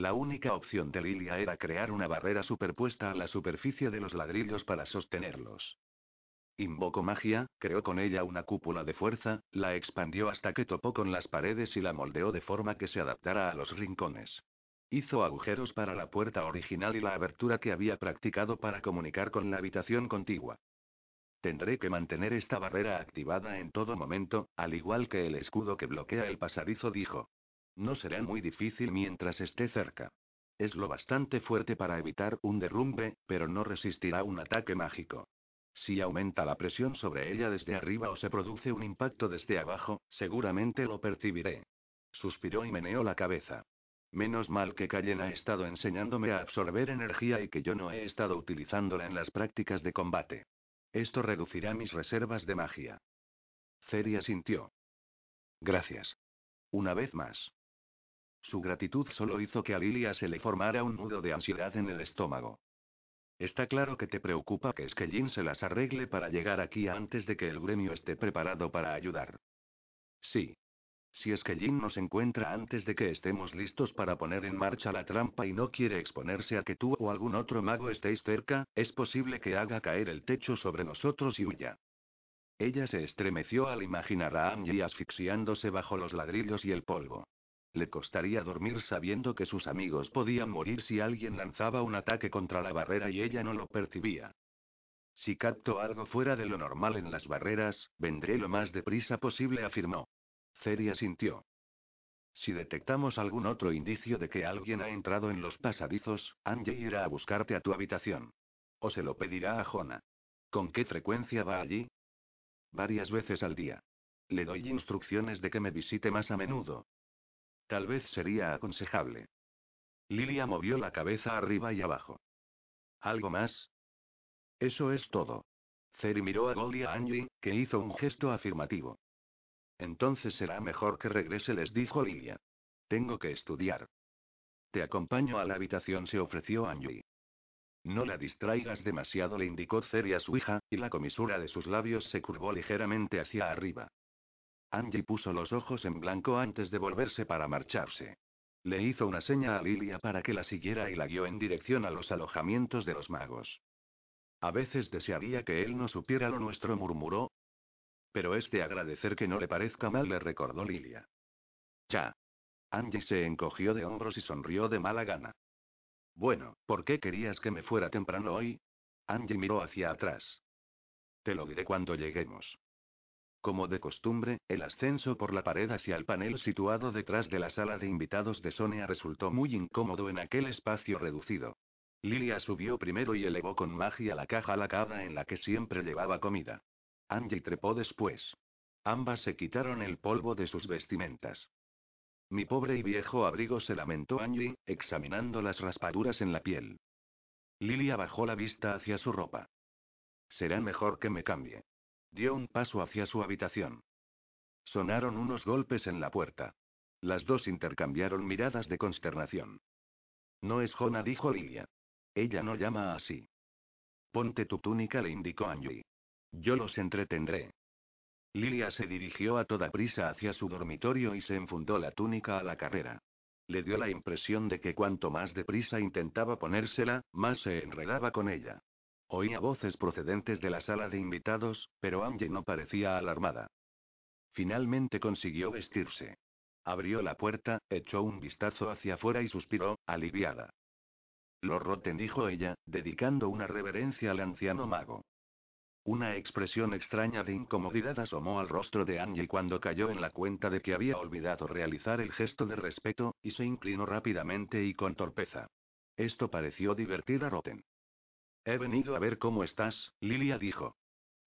La única opción de Lilia era crear una barrera superpuesta a la superficie de los ladrillos para sostenerlos. Invocó magia, creó con ella una cúpula de fuerza, la expandió hasta que topó con las paredes y la moldeó de forma que se adaptara a los rincones. Hizo agujeros para la puerta original y la abertura que había practicado para comunicar con la habitación contigua. Tendré que mantener esta barrera activada en todo momento, al igual que el escudo que bloquea el pasadizo, dijo. No será muy difícil mientras esté cerca. Es lo bastante fuerte para evitar un derrumbe, pero no resistirá un ataque mágico. Si aumenta la presión sobre ella desde arriba o se produce un impacto desde abajo, seguramente lo percibiré. Suspiró y meneó la cabeza. Menos mal que Callen ha estado enseñándome a absorber energía y que yo no he estado utilizándola en las prácticas de combate. Esto reducirá mis reservas de magia. Ceria sintió. Gracias. Una vez más. Su gratitud solo hizo que a Lilia se le formara un nudo de ansiedad en el estómago. Está claro que te preocupa que Skellin se las arregle para llegar aquí antes de que el gremio esté preparado para ayudar. Sí. Si Skellin nos encuentra antes de que estemos listos para poner en marcha la trampa y no quiere exponerse a que tú o algún otro mago estéis cerca, es posible que haga caer el techo sobre nosotros y huya. Ella se estremeció al imaginar a Angie asfixiándose bajo los ladrillos y el polvo. Le costaría dormir sabiendo que sus amigos podían morir si alguien lanzaba un ataque contra la barrera y ella no lo percibía. Si capto algo fuera de lo normal en las barreras, vendré lo más deprisa posible, afirmó. Ceria sintió. Si detectamos algún otro indicio de que alguien ha entrado en los pasadizos, Angie irá a buscarte a tu habitación. O se lo pedirá a Jona. ¿Con qué frecuencia va allí? Varias veces al día. Le doy instrucciones de que me visite más a menudo, Tal vez sería aconsejable. Lilia movió la cabeza arriba y abajo. ¿Algo más? Eso es todo. Ceri miró a Gold y a Angie, que hizo un gesto afirmativo. Entonces será mejor que regrese, les dijo Lilia. Tengo que estudiar. Te acompaño a la habitación, se ofreció Angie. No la distraigas demasiado, le indicó Ceri a su hija, y la comisura de sus labios se curvó ligeramente hacia arriba. Angie puso los ojos en blanco antes de volverse para marcharse. Le hizo una seña a Lilia para que la siguiera y la guió en dirección a los alojamientos de los magos. A veces desearía que él no supiera lo nuestro, murmuró. Pero es de agradecer que no le parezca mal, le recordó Lilia. Ya. Angie se encogió de hombros y sonrió de mala gana. Bueno, ¿por qué querías que me fuera temprano hoy? Angie miró hacia atrás. Te lo diré cuando lleguemos. Como de costumbre, el ascenso por la pared hacia el panel situado detrás de la sala de invitados de Sonia resultó muy incómodo en aquel espacio reducido. Lilia subió primero y elevó con magia la caja lacada en la que siempre llevaba comida. Angie trepó después. Ambas se quitaron el polvo de sus vestimentas. Mi pobre y viejo abrigo se lamentó Angie, examinando las raspaduras en la piel. Lilia bajó la vista hacia su ropa. Será mejor que me cambie. Dio un paso hacia su habitación. Sonaron unos golpes en la puerta. Las dos intercambiaron miradas de consternación. No es Jona, dijo Lilia. Ella no llama así. Ponte tu túnica, le indicó Angie. Yo los entretendré. Lilia se dirigió a toda prisa hacia su dormitorio y se enfundó la túnica a la carrera. Le dio la impresión de que cuanto más deprisa intentaba ponérsela, más se enredaba con ella. Oía voces procedentes de la sala de invitados, pero Angie no parecía alarmada. Finalmente consiguió vestirse. Abrió la puerta, echó un vistazo hacia afuera y suspiró, aliviada. Lord Rotten dijo ella, dedicando una reverencia al anciano mago. Una expresión extraña de incomodidad asomó al rostro de Angie cuando cayó en la cuenta de que había olvidado realizar el gesto de respeto, y se inclinó rápidamente y con torpeza. Esto pareció divertir a Rotten. He venido a ver cómo estás, Lilia dijo.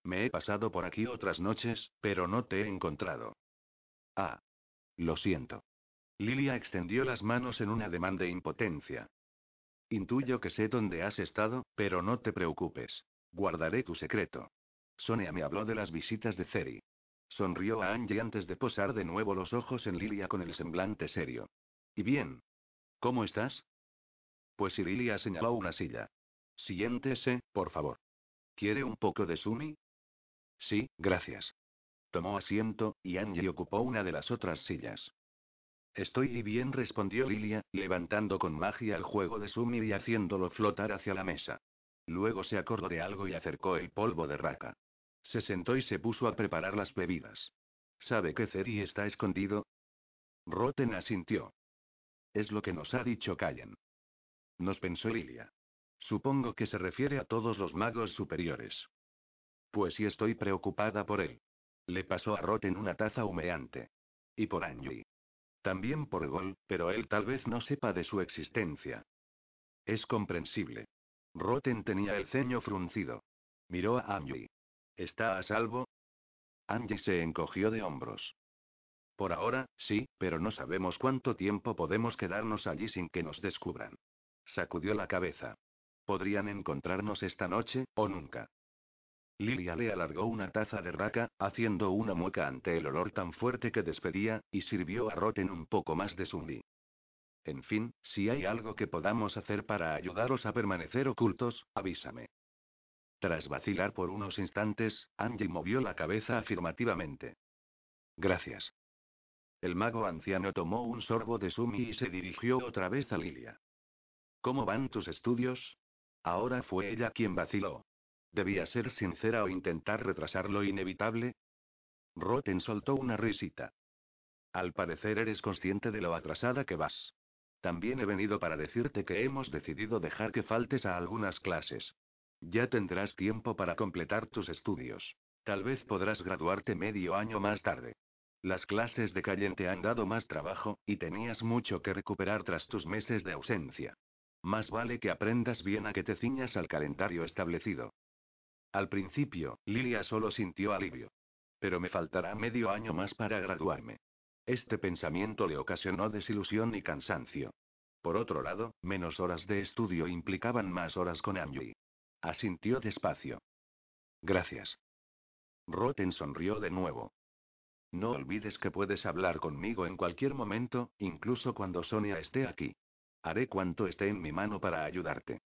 Me he pasado por aquí otras noches, pero no te he encontrado. Ah. Lo siento. Lilia extendió las manos en un ademán de impotencia. Intuyo que sé dónde has estado, pero no te preocupes. Guardaré tu secreto. Sonia me habló de las visitas de Ceri. Sonrió a Angie antes de posar de nuevo los ojos en Lilia con el semblante serio. ¿Y bien? ¿Cómo estás? Pues Lilia señaló una silla. Siéntese, por favor. ¿Quiere un poco de sumi? Sí, gracias. Tomó asiento, y Angie ocupó una de las otras sillas. Estoy bien, respondió Lilia, levantando con magia el juego de sumi y haciéndolo flotar hacia la mesa. Luego se acordó de algo y acercó el polvo de raca. Se sentó y se puso a preparar las bebidas. ¿Sabe que Ceri está escondido? Roten asintió. Es lo que nos ha dicho Callen. Nos pensó Lilia. Supongo que se refiere a todos los magos superiores. Pues sí estoy preocupada por él. Le pasó a Roten una taza humeante. Y por Angie. También por Gol, pero él tal vez no sepa de su existencia. Es comprensible. Roten tenía el ceño fruncido. Miró a Angie. ¿Está a salvo? Angie se encogió de hombros. Por ahora, sí, pero no sabemos cuánto tiempo podemos quedarnos allí sin que nos descubran. Sacudió la cabeza. Podrían encontrarnos esta noche, o nunca. Lilia le alargó una taza de raca, haciendo una mueca ante el olor tan fuerte que despedía, y sirvió a Roten un poco más de zumbi. En fin, si hay algo que podamos hacer para ayudaros a permanecer ocultos, avísame. Tras vacilar por unos instantes, Angie movió la cabeza afirmativamente. Gracias. El mago anciano tomó un sorbo de sumi y se dirigió otra vez a Lilia. ¿Cómo van tus estudios? Ahora fue ella quien vaciló. ¿Debía ser sincera o intentar retrasar lo inevitable? Roten soltó una risita. Al parecer eres consciente de lo atrasada que vas. También he venido para decirte que hemos decidido dejar que faltes a algunas clases. Ya tendrás tiempo para completar tus estudios. Tal vez podrás graduarte medio año más tarde. Las clases de Callen te han dado más trabajo, y tenías mucho que recuperar tras tus meses de ausencia. Más vale que aprendas bien a que te ciñas al calendario establecido. Al principio, Lilia solo sintió alivio. Pero me faltará medio año más para graduarme. Este pensamiento le ocasionó desilusión y cansancio. Por otro lado, menos horas de estudio implicaban más horas con Angie. Asintió despacio. Gracias. Roten sonrió de nuevo. No olvides que puedes hablar conmigo en cualquier momento, incluso cuando Sonia esté aquí. Haré cuanto esté en mi mano para ayudarte.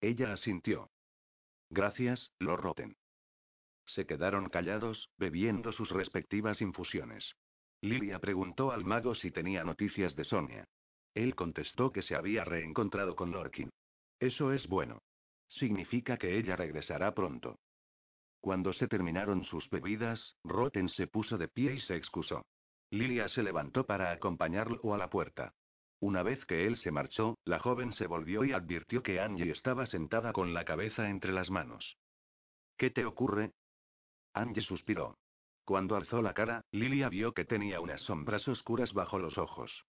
Ella asintió. Gracias, Lord Roten. Se quedaron callados, bebiendo sus respectivas infusiones. Lilia preguntó al mago si tenía noticias de Sonia. Él contestó que se había reencontrado con Lorkin. Eso es bueno. Significa que ella regresará pronto. Cuando se terminaron sus bebidas, Roten se puso de pie y se excusó. Lilia se levantó para acompañarlo a la puerta. Una vez que él se marchó, la joven se volvió y advirtió que Angie estaba sentada con la cabeza entre las manos. ¿Qué te ocurre? Angie suspiró. Cuando alzó la cara, Lilia vio que tenía unas sombras oscuras bajo los ojos.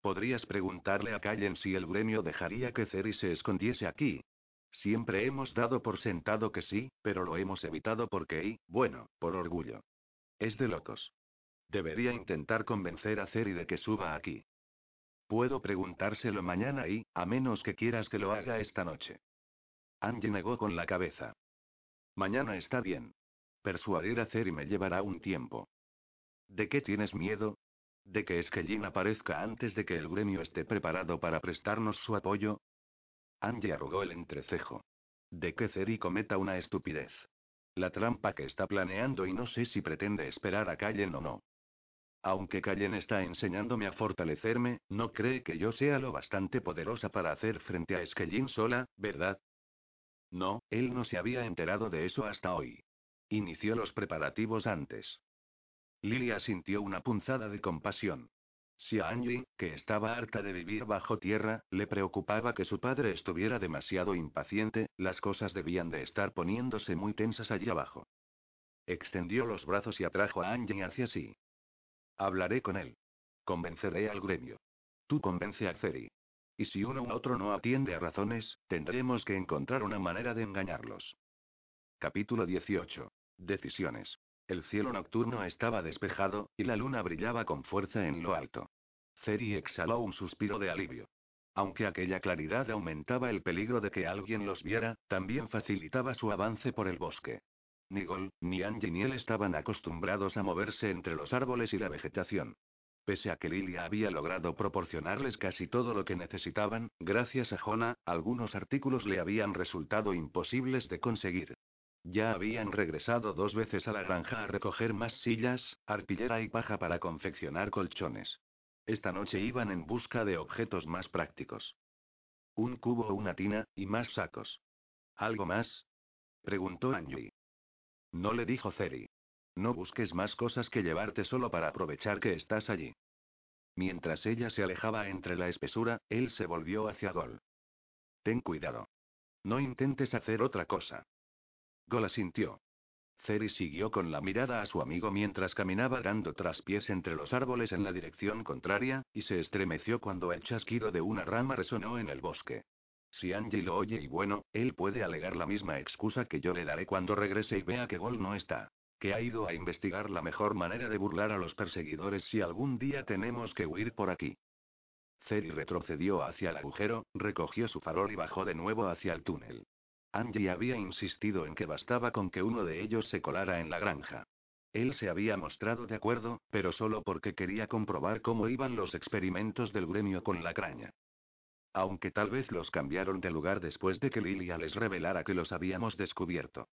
Podrías preguntarle a Callen si el gremio dejaría que Ceri se escondiese aquí. Siempre hemos dado por sentado que sí, pero lo hemos evitado porque y, bueno, por orgullo. Es de locos. Debería intentar convencer a Ceri de que suba aquí. Puedo preguntárselo mañana y, a menos que quieras que lo haga esta noche. Angie negó con la cabeza. Mañana está bien. Persuadir a Ceri me llevará un tiempo. ¿De qué tienes miedo? ¿De que Skellin aparezca antes de que el gremio esté preparado para prestarnos su apoyo? Angie arrugó el entrecejo. De que Ceri cometa una estupidez. La trampa que está planeando y no sé si pretende esperar a Callen o no. Aunque Callen está enseñándome a fortalecerme, no cree que yo sea lo bastante poderosa para hacer frente a Skellin sola, ¿verdad? No, él no se había enterado de eso hasta hoy. Inició los preparativos antes. Lilia sintió una punzada de compasión. Si a Angie, que estaba harta de vivir bajo tierra, le preocupaba que su padre estuviera demasiado impaciente, las cosas debían de estar poniéndose muy tensas allí abajo. Extendió los brazos y atrajo a Angie hacia sí. Hablaré con él. Convenceré al gremio. Tú convence a Ceri. Y si uno u otro no atiende a razones, tendremos que encontrar una manera de engañarlos. Capítulo 18. Decisiones. El cielo nocturno estaba despejado, y la luna brillaba con fuerza en lo alto. Ceri exhaló un suspiro de alivio. Aunque aquella claridad aumentaba el peligro de que alguien los viera, también facilitaba su avance por el bosque. Ni Gol, ni Angie ni él estaban acostumbrados a moverse entre los árboles y la vegetación. Pese a que Lilia había logrado proporcionarles casi todo lo que necesitaban, gracias a Jona, algunos artículos le habían resultado imposibles de conseguir. Ya habían regresado dos veces a la granja a recoger más sillas, arpillera y paja para confeccionar colchones. Esta noche iban en busca de objetos más prácticos. Un cubo o una tina, y más sacos. ¿Algo más? preguntó Angie. No le dijo Ceri. No busques más cosas que llevarte solo para aprovechar que estás allí. Mientras ella se alejaba entre la espesura, él se volvió hacia Gol. Ten cuidado. No intentes hacer otra cosa. Gol asintió. Ceri siguió con la mirada a su amigo mientras caminaba dando traspiés entre los árboles en la dirección contraria, y se estremeció cuando el chasquido de una rama resonó en el bosque. Si Angie lo oye y bueno, él puede alegar la misma excusa que yo le daré cuando regrese y vea que Gol no está. Que ha ido a investigar la mejor manera de burlar a los perseguidores si algún día tenemos que huir por aquí. Ceri retrocedió hacia el agujero, recogió su farol y bajó de nuevo hacia el túnel. Angie había insistido en que bastaba con que uno de ellos se colara en la granja. Él se había mostrado de acuerdo, pero solo porque quería comprobar cómo iban los experimentos del gremio con la craña. Aunque tal vez los cambiaron de lugar después de que Lilia les revelara que los habíamos descubierto.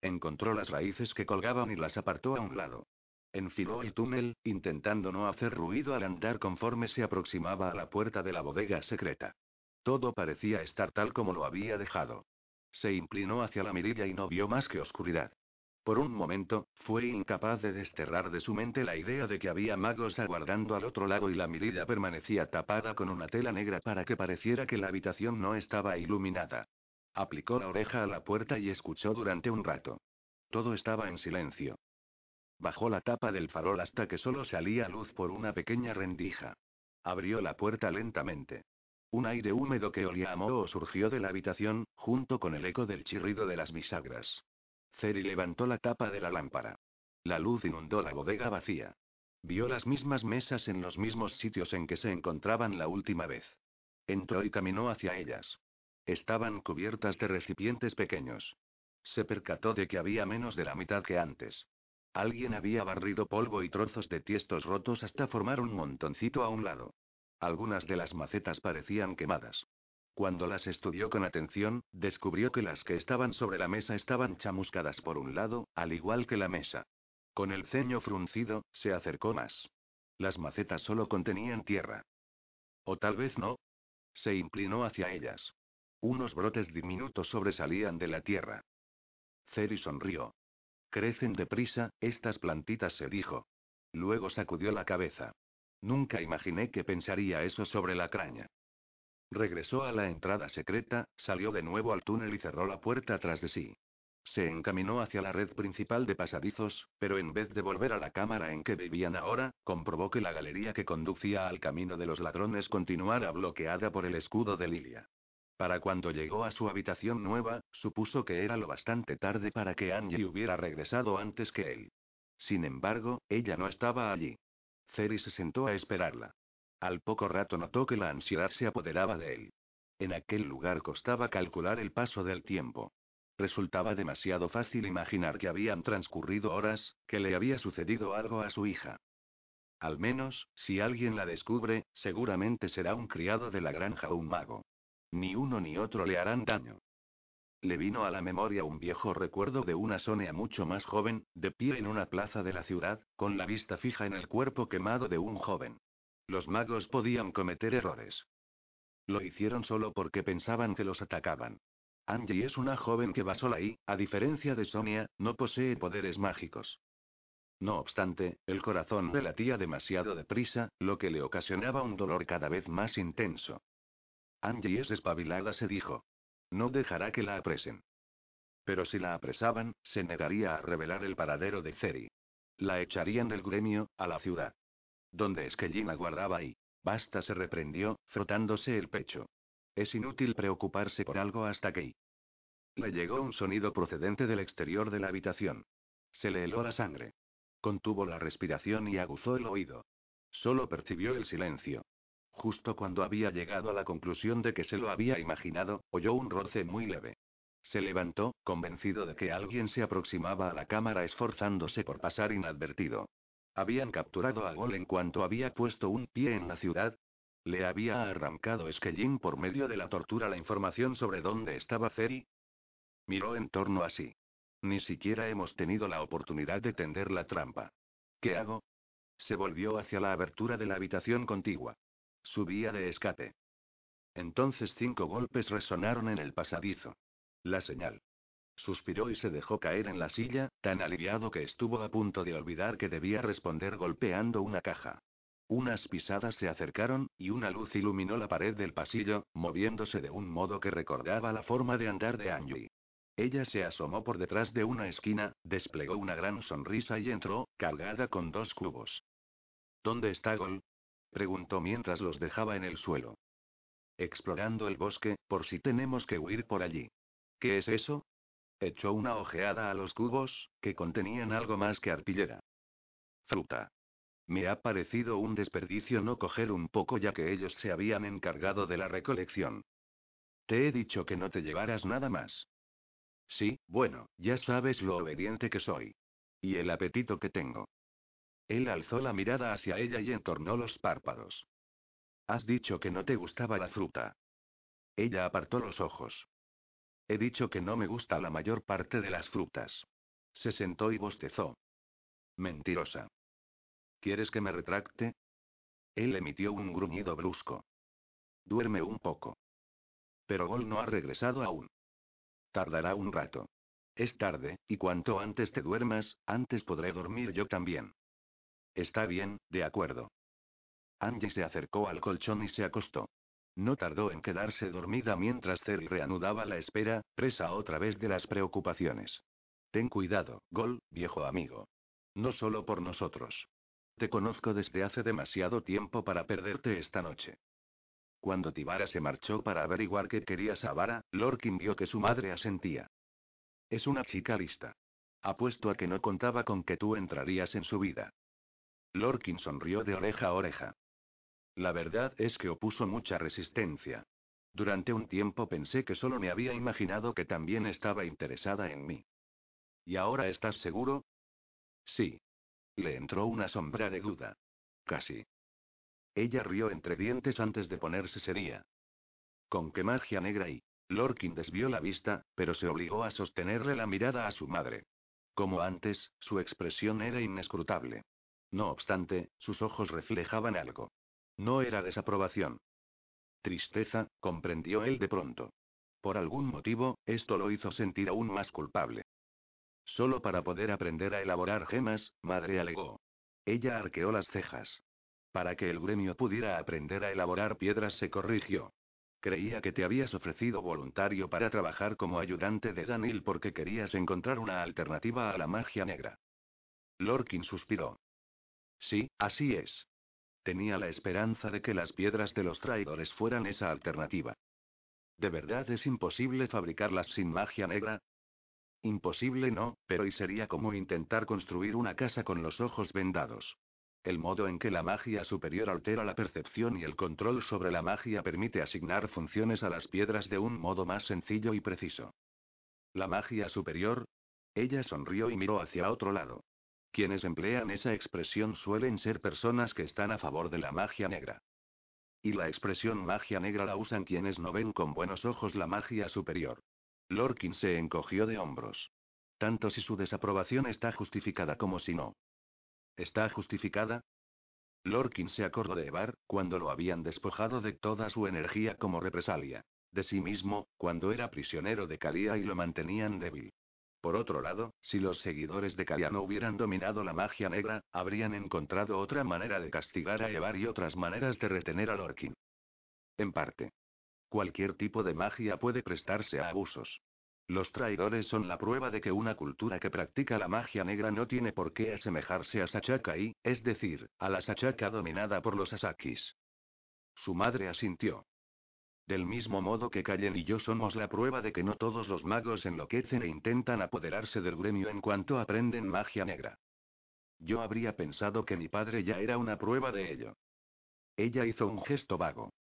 Encontró las raíces que colgaban y las apartó a un lado. Enfiló el túnel, intentando no hacer ruido al andar conforme se aproximaba a la puerta de la bodega secreta. Todo parecía estar tal como lo había dejado. Se inclinó hacia la mirilla y no vio más que oscuridad. Por un momento, fue incapaz de desterrar de su mente la idea de que había magos aguardando al otro lado y la mirilla permanecía tapada con una tela negra para que pareciera que la habitación no estaba iluminada. Aplicó la oreja a la puerta y escuchó durante un rato. Todo estaba en silencio. Bajó la tapa del farol hasta que solo salía luz por una pequeña rendija. Abrió la puerta lentamente. Un aire húmedo que olía a moho surgió de la habitación, junto con el eco del chirrido de las bisagras. Ceri levantó la tapa de la lámpara. La luz inundó la bodega vacía. Vio las mismas mesas en los mismos sitios en que se encontraban la última vez. Entró y caminó hacia ellas. Estaban cubiertas de recipientes pequeños. Se percató de que había menos de la mitad que antes. Alguien había barrido polvo y trozos de tiestos rotos hasta formar un montoncito a un lado. Algunas de las macetas parecían quemadas. Cuando las estudió con atención, descubrió que las que estaban sobre la mesa estaban chamuscadas por un lado, al igual que la mesa. Con el ceño fruncido, se acercó más. Las macetas solo contenían tierra. O tal vez no. Se inclinó hacia ellas. Unos brotes diminutos sobresalían de la tierra. Ceri sonrió. Crecen deprisa, estas plantitas, se dijo. Luego sacudió la cabeza. Nunca imaginé que pensaría eso sobre la craña. Regresó a la entrada secreta, salió de nuevo al túnel y cerró la puerta tras de sí. Se encaminó hacia la red principal de pasadizos, pero en vez de volver a la cámara en que vivían ahora, comprobó que la galería que conducía al camino de los ladrones continuara bloqueada por el escudo de Lilia. Para cuando llegó a su habitación nueva, supuso que era lo bastante tarde para que Angie hubiera regresado antes que él. Sin embargo, ella no estaba allí. Ceri se sentó a esperarla. Al poco rato notó que la ansiedad se apoderaba de él. En aquel lugar costaba calcular el paso del tiempo. Resultaba demasiado fácil imaginar que habían transcurrido horas, que le había sucedido algo a su hija. Al menos, si alguien la descubre, seguramente será un criado de la granja o un mago. Ni uno ni otro le harán daño. Le vino a la memoria un viejo recuerdo de una Sonia mucho más joven, de pie en una plaza de la ciudad, con la vista fija en el cuerpo quemado de un joven. Los magos podían cometer errores. Lo hicieron solo porque pensaban que los atacaban. Angie es una joven que va sola y, a diferencia de Sonia, no posee poderes mágicos. No obstante, el corazón latía demasiado deprisa, lo que le ocasionaba un dolor cada vez más intenso. Angie es espabilada, se dijo. No dejará que la apresen. Pero si la apresaban, se negaría a revelar el paradero de Ceri. La echarían del gremio, a la ciudad. ¿Dónde es que Gina guardaba ahí? Basta, se reprendió, frotándose el pecho. Es inútil preocuparse por algo hasta que. Le llegó un sonido procedente del exterior de la habitación. Se le heló la sangre. Contuvo la respiración y aguzó el oído. Solo percibió el silencio. Justo cuando había llegado a la conclusión de que se lo había imaginado, oyó un roce muy leve. Se levantó, convencido de que alguien se aproximaba a la cámara esforzándose por pasar inadvertido. Habían capturado a Gol en cuanto había puesto un pie en la ciudad. ¿Le había arrancado Skellin por medio de la tortura la información sobre dónde estaba Ceri? Miró en torno a sí. Ni siquiera hemos tenido la oportunidad de tender la trampa. ¿Qué hago? Se volvió hacia la abertura de la habitación contigua. Subía de escape. Entonces cinco golpes resonaron en el pasadizo. La señal. Suspiró y se dejó caer en la silla, tan aliviado que estuvo a punto de olvidar que debía responder golpeando una caja. Unas pisadas se acercaron, y una luz iluminó la pared del pasillo, moviéndose de un modo que recordaba la forma de andar de Angie. Ella se asomó por detrás de una esquina, desplegó una gran sonrisa y entró, cargada con dos cubos. ¿Dónde está Gol? preguntó mientras los dejaba en el suelo. Explorando el bosque, por si tenemos que huir por allí. ¿Qué es eso? Echó una ojeada a los cubos, que contenían algo más que arpillera. Fruta. Me ha parecido un desperdicio no coger un poco ya que ellos se habían encargado de la recolección. Te he dicho que no te llevaras nada más. Sí, bueno, ya sabes lo obediente que soy. Y el apetito que tengo. Él alzó la mirada hacia ella y entornó los párpados. Has dicho que no te gustaba la fruta. Ella apartó los ojos. He dicho que no me gusta la mayor parte de las frutas. Se sentó y bostezó. Mentirosa. ¿Quieres que me retracte? Él emitió un gruñido brusco. Duerme un poco. Pero Gol no ha regresado aún. Tardará un rato. Es tarde, y cuanto antes te duermas, antes podré dormir yo también. Está bien, de acuerdo. Angie se acercó al colchón y se acostó. No tardó en quedarse dormida mientras Terry reanudaba la espera, presa otra vez de las preocupaciones. Ten cuidado, Gol, viejo amigo. No solo por nosotros. Te conozco desde hace demasiado tiempo para perderte esta noche. Cuando Tibara se marchó para averiguar qué quería Sabara, Lorkin vio que su madre asentía. Es una chica lista. Apuesto a que no contaba con que tú entrarías en su vida. Lorkin sonrió de oreja a oreja. La verdad es que opuso mucha resistencia. Durante un tiempo pensé que solo me había imaginado que también estaba interesada en mí. ¿Y ahora estás seguro? Sí. Le entró una sombra de duda. Casi. Ella rió entre dientes antes de ponerse seria. ¿Con qué magia negra y? Lorkin desvió la vista, pero se obligó a sostenerle la mirada a su madre. Como antes, su expresión era inescrutable. No obstante, sus ojos reflejaban algo. No era desaprobación. Tristeza, comprendió él de pronto. Por algún motivo, esto lo hizo sentir aún más culpable. Solo para poder aprender a elaborar gemas, madre alegó. Ella arqueó las cejas. Para que el gremio pudiera aprender a elaborar piedras se corrigió. Creía que te habías ofrecido voluntario para trabajar como ayudante de Danil porque querías encontrar una alternativa a la magia negra. Lorkin suspiró. Sí, así es. Tenía la esperanza de que las piedras de los traidores fueran esa alternativa. ¿De verdad es imposible fabricarlas sin magia negra? Imposible no, pero y sería como intentar construir una casa con los ojos vendados. El modo en que la magia superior altera la percepción y el control sobre la magia permite asignar funciones a las piedras de un modo más sencillo y preciso. ¿La magia superior? Ella sonrió y miró hacia otro lado. Quienes emplean esa expresión suelen ser personas que están a favor de la magia negra. Y la expresión magia negra la usan quienes no ven con buenos ojos la magia superior. Lorkin se encogió de hombros. Tanto si su desaprobación está justificada como si no. ¿Está justificada? Lorkin se acordó de Evar, cuando lo habían despojado de toda su energía como represalia. De sí mismo, cuando era prisionero de Kalia y lo mantenían débil. Por otro lado, si los seguidores de Kalia no hubieran dominado la magia negra, habrían encontrado otra manera de castigar a Evar y otras maneras de retener a Lorkin. En parte. Cualquier tipo de magia puede prestarse a abusos. Los traidores son la prueba de que una cultura que practica la magia negra no tiene por qué asemejarse a Sachakai, es decir, a la Sachaka dominada por los Asakis. Su madre asintió. Del mismo modo que Kallen y yo somos la prueba de que no todos los magos enloquecen e intentan apoderarse del gremio en cuanto aprenden magia negra. Yo habría pensado que mi padre ya era una prueba de ello. Ella hizo un gesto vago.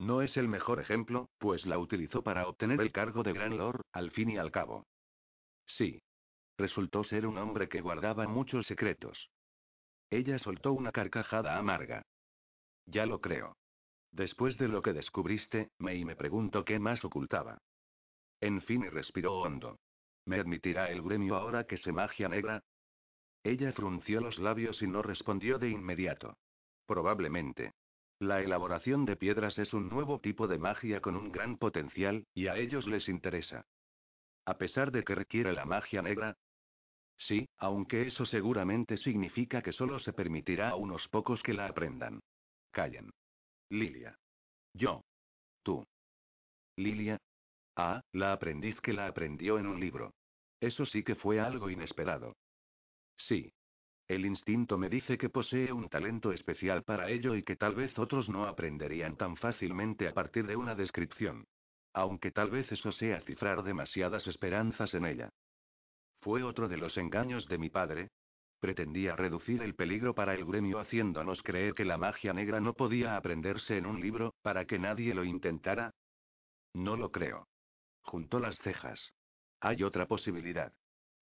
No es el mejor ejemplo, pues la utilizó para obtener el cargo de Gran Lord, al fin y al cabo. Sí. Resultó ser un hombre que guardaba muchos secretos. Ella soltó una carcajada amarga. Ya lo creo. Después de lo que descubriste, me y me pregunto qué más ocultaba. En fin, y respiró hondo. ¿Me admitirá el gremio ahora que se magia negra? Ella frunció los labios y no respondió de inmediato. Probablemente. La elaboración de piedras es un nuevo tipo de magia con un gran potencial, y a ellos les interesa. A pesar de que requiere la magia negra. Sí, aunque eso seguramente significa que solo se permitirá a unos pocos que la aprendan. Callen. Lilia. Yo. Tú. Lilia. Ah, la aprendiz que la aprendió en un libro. Eso sí que fue algo inesperado. Sí. El instinto me dice que posee un talento especial para ello y que tal vez otros no aprenderían tan fácilmente a partir de una descripción. Aunque tal vez eso sea cifrar demasiadas esperanzas en ella. Fue otro de los engaños de mi padre. Pretendía reducir el peligro para el gremio haciéndonos creer que la magia negra no podía aprenderse en un libro, para que nadie lo intentara. No lo creo. Juntó las cejas. Hay otra posibilidad.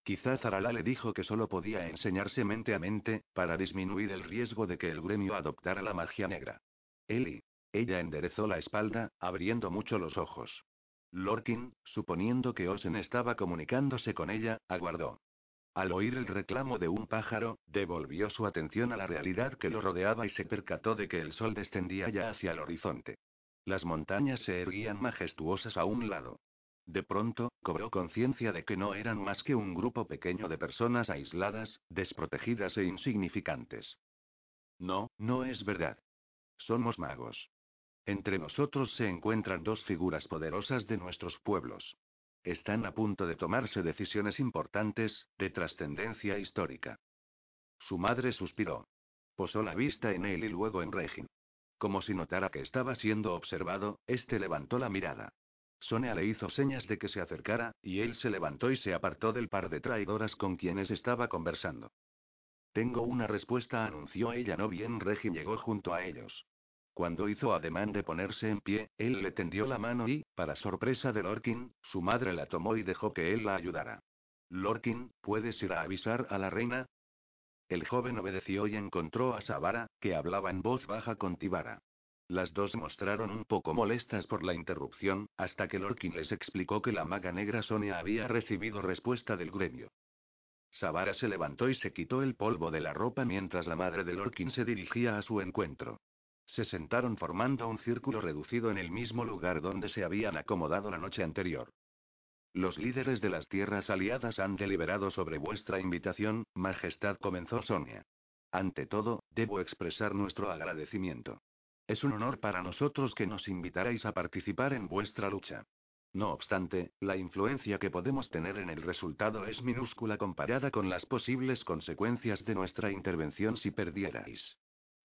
Quizá Zarala le dijo que solo podía enseñarse mente a mente, para disminuir el riesgo de que el gremio adoptara la magia negra. Eli. Ella enderezó la espalda, abriendo mucho los ojos. Lorkin, suponiendo que Osen estaba comunicándose con ella, aguardó. Al oír el reclamo de un pájaro, devolvió su atención a la realidad que lo rodeaba y se percató de que el sol descendía ya hacia el horizonte. Las montañas se erguían majestuosas a un lado. De pronto, cobró conciencia de que no eran más que un grupo pequeño de personas aisladas, desprotegidas e insignificantes. No, no es verdad. Somos magos. Entre nosotros se encuentran dos figuras poderosas de nuestros pueblos. Están a punto de tomarse decisiones importantes, de trascendencia histórica. Su madre suspiró. Posó la vista en él y luego en Regin. Como si notara que estaba siendo observado, este levantó la mirada. Sonia le hizo señas de que se acercara, y él se levantó y se apartó del par de traidoras con quienes estaba conversando. Tengo una respuesta, anunció ella. No bien Regin llegó junto a ellos. Cuando hizo ademán de ponerse en pie, él le tendió la mano y, para sorpresa de Lorkin, su madre la tomó y dejó que él la ayudara. Lorkin, ¿puedes ir a avisar a la reina? El joven obedeció y encontró a Sabara, que hablaba en voz baja con Tibara. Las dos mostraron un poco molestas por la interrupción, hasta que Lorkin les explicó que la maga negra Sonia había recibido respuesta del gremio. Sabara se levantó y se quitó el polvo de la ropa mientras la madre de Lorkin se dirigía a su encuentro. Se sentaron formando un círculo reducido en el mismo lugar donde se habían acomodado la noche anterior. Los líderes de las tierras aliadas han deliberado sobre vuestra invitación, Majestad, comenzó Sonia. Ante todo, debo expresar nuestro agradecimiento. Es un honor para nosotros que nos invitarais a participar en vuestra lucha. No obstante, la influencia que podemos tener en el resultado es minúscula comparada con las posibles consecuencias de nuestra intervención si perdierais.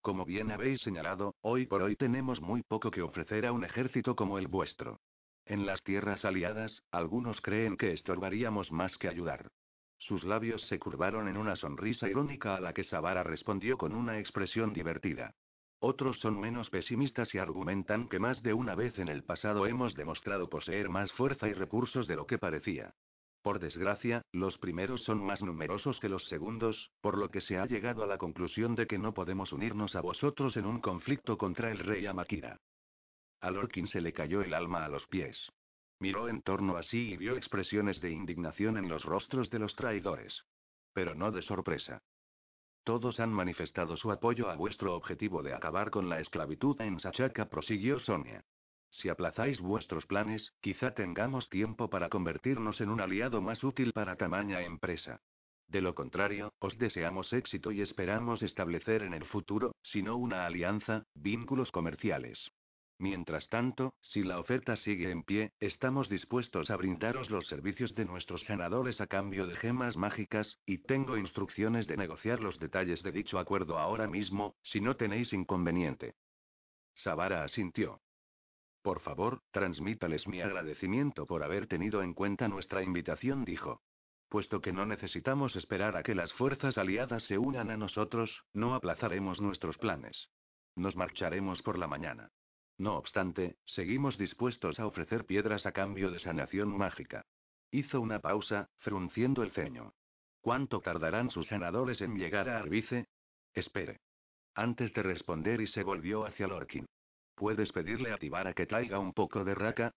Como bien habéis señalado, hoy por hoy tenemos muy poco que ofrecer a un ejército como el vuestro. En las tierras aliadas, algunos creen que estorbaríamos más que ayudar. Sus labios se curvaron en una sonrisa irónica a la que Savara respondió con una expresión divertida. Otros son menos pesimistas y argumentan que más de una vez en el pasado hemos demostrado poseer más fuerza y recursos de lo que parecía. Por desgracia, los primeros son más numerosos que los segundos, por lo que se ha llegado a la conclusión de que no podemos unirnos a vosotros en un conflicto contra el rey Amakira. A Lorkin se le cayó el alma a los pies. Miró en torno a sí y vio expresiones de indignación en los rostros de los traidores. Pero no de sorpresa. Todos han manifestado su apoyo a vuestro objetivo de acabar con la esclavitud en Sachaka, prosiguió Sonia. Si aplazáis vuestros planes, quizá tengamos tiempo para convertirnos en un aliado más útil para tamaña empresa. De lo contrario, os deseamos éxito y esperamos establecer en el futuro, si no una alianza, vínculos comerciales. Mientras tanto, si la oferta sigue en pie, estamos dispuestos a brindaros los servicios de nuestros sanadores a cambio de gemas mágicas, y tengo instrucciones de negociar los detalles de dicho acuerdo ahora mismo, si no tenéis inconveniente. Sabara asintió. Por favor, transmítales mi agradecimiento por haber tenido en cuenta nuestra invitación, dijo. Puesto que no necesitamos esperar a que las fuerzas aliadas se unan a nosotros, no aplazaremos nuestros planes. Nos marcharemos por la mañana. No obstante, seguimos dispuestos a ofrecer piedras a cambio de sanación mágica. Hizo una pausa, frunciendo el ceño. ¿Cuánto tardarán sus sanadores en llegar a Arbice? Espere. Antes de responder y se volvió hacia Lorkin. ¿Puedes pedirle a Tibara que traiga un poco de raca?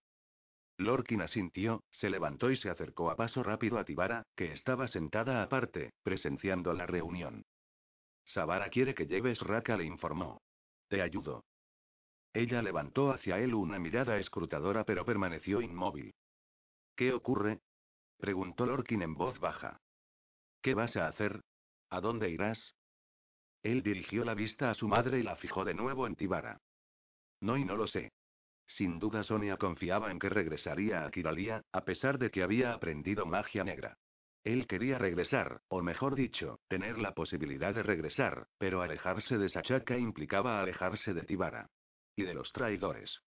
Lorkin asintió, se levantó y se acercó a paso rápido a Tibara, que estaba sentada aparte, presenciando la reunión. Sabara quiere que lleves raca, le informó. Te ayudo. Ella levantó hacia él una mirada escrutadora pero permaneció inmóvil. ¿Qué ocurre? Preguntó Lorkin en voz baja. ¿Qué vas a hacer? ¿A dónde irás? Él dirigió la vista a su madre y la fijó de nuevo en Tibara. No y no lo sé. Sin duda Sonia confiaba en que regresaría a Kiralia, a pesar de que había aprendido magia negra. Él quería regresar, o mejor dicho, tener la posibilidad de regresar, pero alejarse de Sachaka implicaba alejarse de Tibara. Y de los traidores.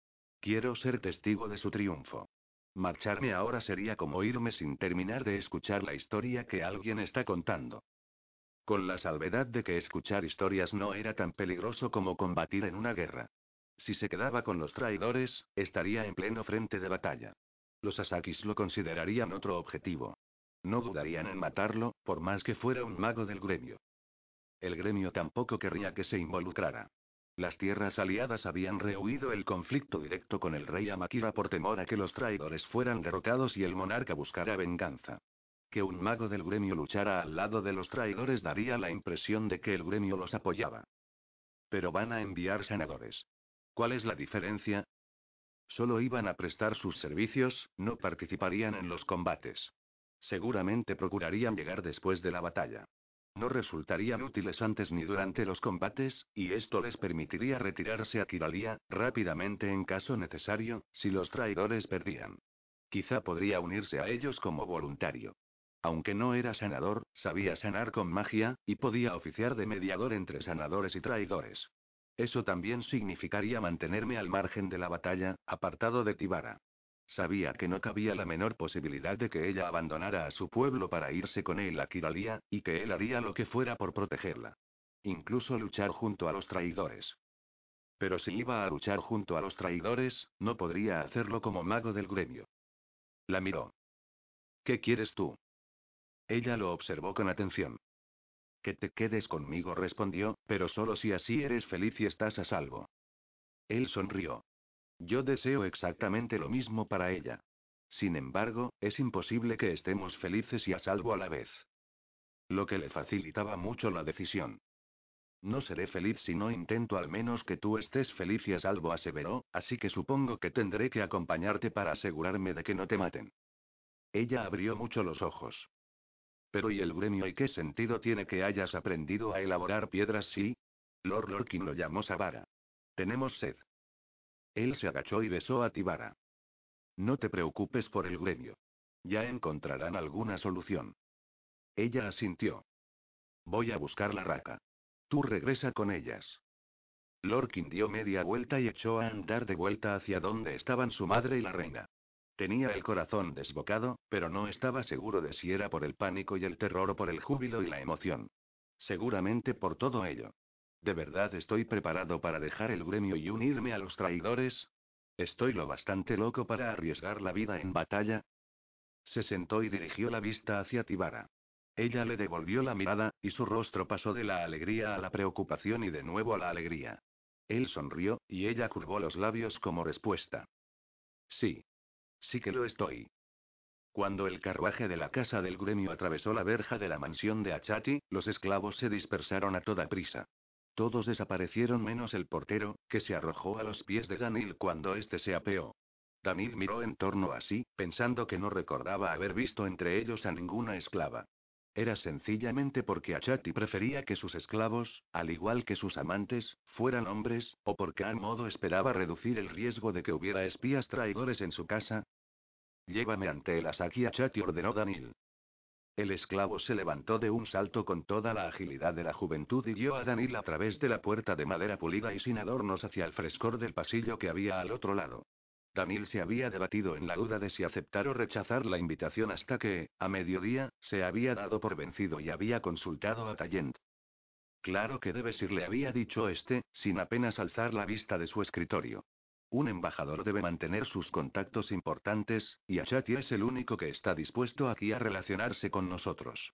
Quiero ser testigo de su triunfo. Marcharme ahora sería como irme sin terminar de escuchar la historia que alguien está contando. Con la salvedad de que escuchar historias no era tan peligroso como combatir en una guerra. Si se quedaba con los traidores, estaría en pleno frente de batalla. Los Asakis lo considerarían otro objetivo. No dudarían en matarlo, por más que fuera un mago del gremio. El gremio tampoco querría que se involucrara. Las tierras aliadas habían rehuido el conflicto directo con el rey Amakira por temor a que los traidores fueran derrotados y el monarca buscara venganza. Que un mago del gremio luchara al lado de los traidores daría la impresión de que el gremio los apoyaba. Pero van a enviar sanadores. ¿Cuál es la diferencia? Solo iban a prestar sus servicios, no participarían en los combates. Seguramente procurarían llegar después de la batalla no resultarían útiles antes ni durante los combates, y esto les permitiría retirarse a Kiralia, rápidamente en caso necesario, si los traidores perdían. Quizá podría unirse a ellos como voluntario. Aunque no era sanador, sabía sanar con magia, y podía oficiar de mediador entre sanadores y traidores. Eso también significaría mantenerme al margen de la batalla, apartado de Tibara. Sabía que no cabía la menor posibilidad de que ella abandonara a su pueblo para irse con él a Kiralia, y que él haría lo que fuera por protegerla. Incluso luchar junto a los traidores. Pero si iba a luchar junto a los traidores, no podría hacerlo como mago del gremio. La miró. ¿Qué quieres tú? Ella lo observó con atención. Que te quedes conmigo, respondió, pero solo si así eres feliz y estás a salvo. Él sonrió. Yo deseo exactamente lo mismo para ella. Sin embargo, es imposible que estemos felices y a salvo a la vez. Lo que le facilitaba mucho la decisión. No seré feliz si no intento al menos que tú estés feliz y a salvo, aseveró, así que supongo que tendré que acompañarte para asegurarme de que no te maten. Ella abrió mucho los ojos. Pero ¿y el gremio y qué sentido tiene que hayas aprendido a elaborar piedras si? Lord Lorkin lo llamó Sabara. Tenemos sed. Él se agachó y besó a Tibara. No te preocupes por el gremio. Ya encontrarán alguna solución. Ella asintió. Voy a buscar la raca. Tú regresa con ellas. Lorkin dio media vuelta y echó a andar de vuelta hacia donde estaban su madre y la reina. Tenía el corazón desbocado, pero no estaba seguro de si era por el pánico y el terror o por el júbilo y la emoción. Seguramente por todo ello. ¿De verdad estoy preparado para dejar el gremio y unirme a los traidores? ¿Estoy lo bastante loco para arriesgar la vida en batalla? Se sentó y dirigió la vista hacia Tibara. Ella le devolvió la mirada, y su rostro pasó de la alegría a la preocupación y de nuevo a la alegría. Él sonrió, y ella curvó los labios como respuesta. Sí. Sí que lo estoy. Cuando el carruaje de la casa del gremio atravesó la verja de la mansión de Achati, los esclavos se dispersaron a toda prisa. Todos desaparecieron menos el portero, que se arrojó a los pies de Danil cuando éste se apeó. Danil miró en torno a sí, pensando que no recordaba haber visto entre ellos a ninguna esclava. Era sencillamente porque Achati prefería que sus esclavos, al igual que sus amantes, fueran hombres, o porque al modo esperaba reducir el riesgo de que hubiera espías traidores en su casa. Llévame ante el Asaki Achati ordenó Danil. El esclavo se levantó de un salto con toda la agilidad de la juventud y guió a Danil a través de la puerta de madera pulida y sin adornos hacia el frescor del pasillo que había al otro lado. Danil se había debatido en la duda de si aceptar o rechazar la invitación hasta que, a mediodía, se había dado por vencido y había consultado a Tallent. Claro que debes ir, le había dicho este, sin apenas alzar la vista de su escritorio. Un embajador debe mantener sus contactos importantes, y Achati es el único que está dispuesto aquí a relacionarse con nosotros.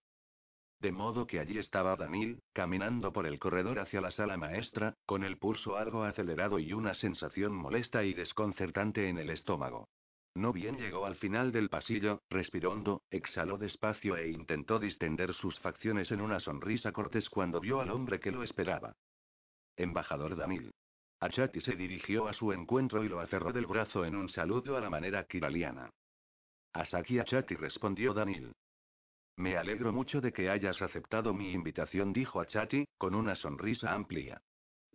De modo que allí estaba Danil, caminando por el corredor hacia la sala maestra, con el pulso algo acelerado y una sensación molesta y desconcertante en el estómago. No bien llegó al final del pasillo, respiró hondo, exhaló despacio e intentó distender sus facciones en una sonrisa cortés cuando vio al hombre que lo esperaba. Embajador Danil. Achati se dirigió a su encuentro y lo aferró del brazo en un saludo a la manera kiraliana. Asaki Achati respondió Danil. Me alegro mucho de que hayas aceptado mi invitación, dijo Achati, con una sonrisa amplia.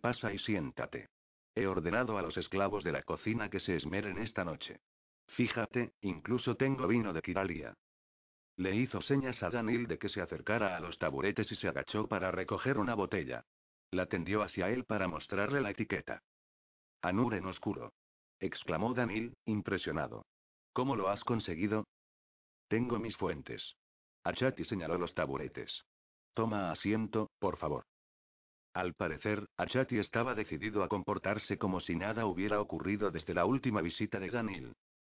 Pasa y siéntate. He ordenado a los esclavos de la cocina que se esmeren esta noche. Fíjate, incluso tengo vino de Kiralia. Le hizo señas a Danil de que se acercara a los taburetes y se agachó para recoger una botella. La tendió hacia él para mostrarle la etiqueta. Anur en oscuro. exclamó Danil, impresionado. ¿Cómo lo has conseguido? Tengo mis fuentes. Achati señaló los taburetes. Toma asiento, por favor. Al parecer, Achati estaba decidido a comportarse como si nada hubiera ocurrido desde la última visita de Danil.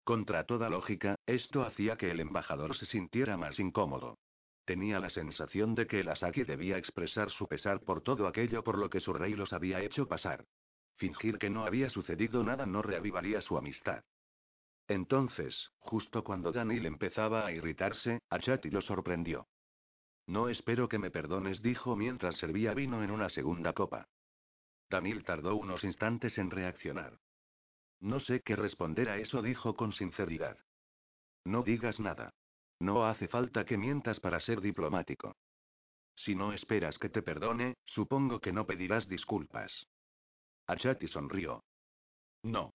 Contra toda lógica, esto hacía que el embajador se sintiera más incómodo. Tenía la sensación de que el Asaki debía expresar su pesar por todo aquello por lo que su rey los había hecho pasar. Fingir que no había sucedido nada no reavivaría su amistad. Entonces, justo cuando Danil empezaba a irritarse, Achati lo sorprendió. No espero que me perdones, dijo mientras servía vino en una segunda copa. Danil tardó unos instantes en reaccionar. No sé qué responder a eso, dijo con sinceridad. No digas nada. No hace falta que mientas para ser diplomático. Si no esperas que te perdone, supongo que no pedirás disculpas. Achati sonrió. No.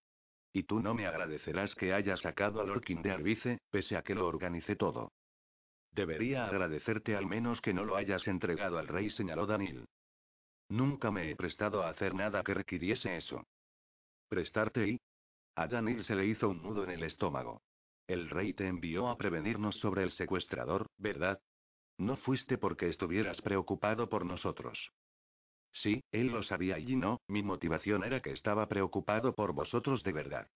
Y tú no me agradecerás que haya sacado a Lorkin de Arbice, pese a que lo organicé todo. Debería agradecerte al menos que no lo hayas entregado al rey, señaló Danil. Nunca me he prestado a hacer nada que requiriese eso. ¿Prestarte y? A Danil se le hizo un nudo en el estómago. El rey te envió a prevenirnos sobre el secuestrador, ¿verdad? No fuiste porque estuvieras preocupado por nosotros. Sí, él lo sabía y no, mi motivación era que estaba preocupado por vosotros de verdad.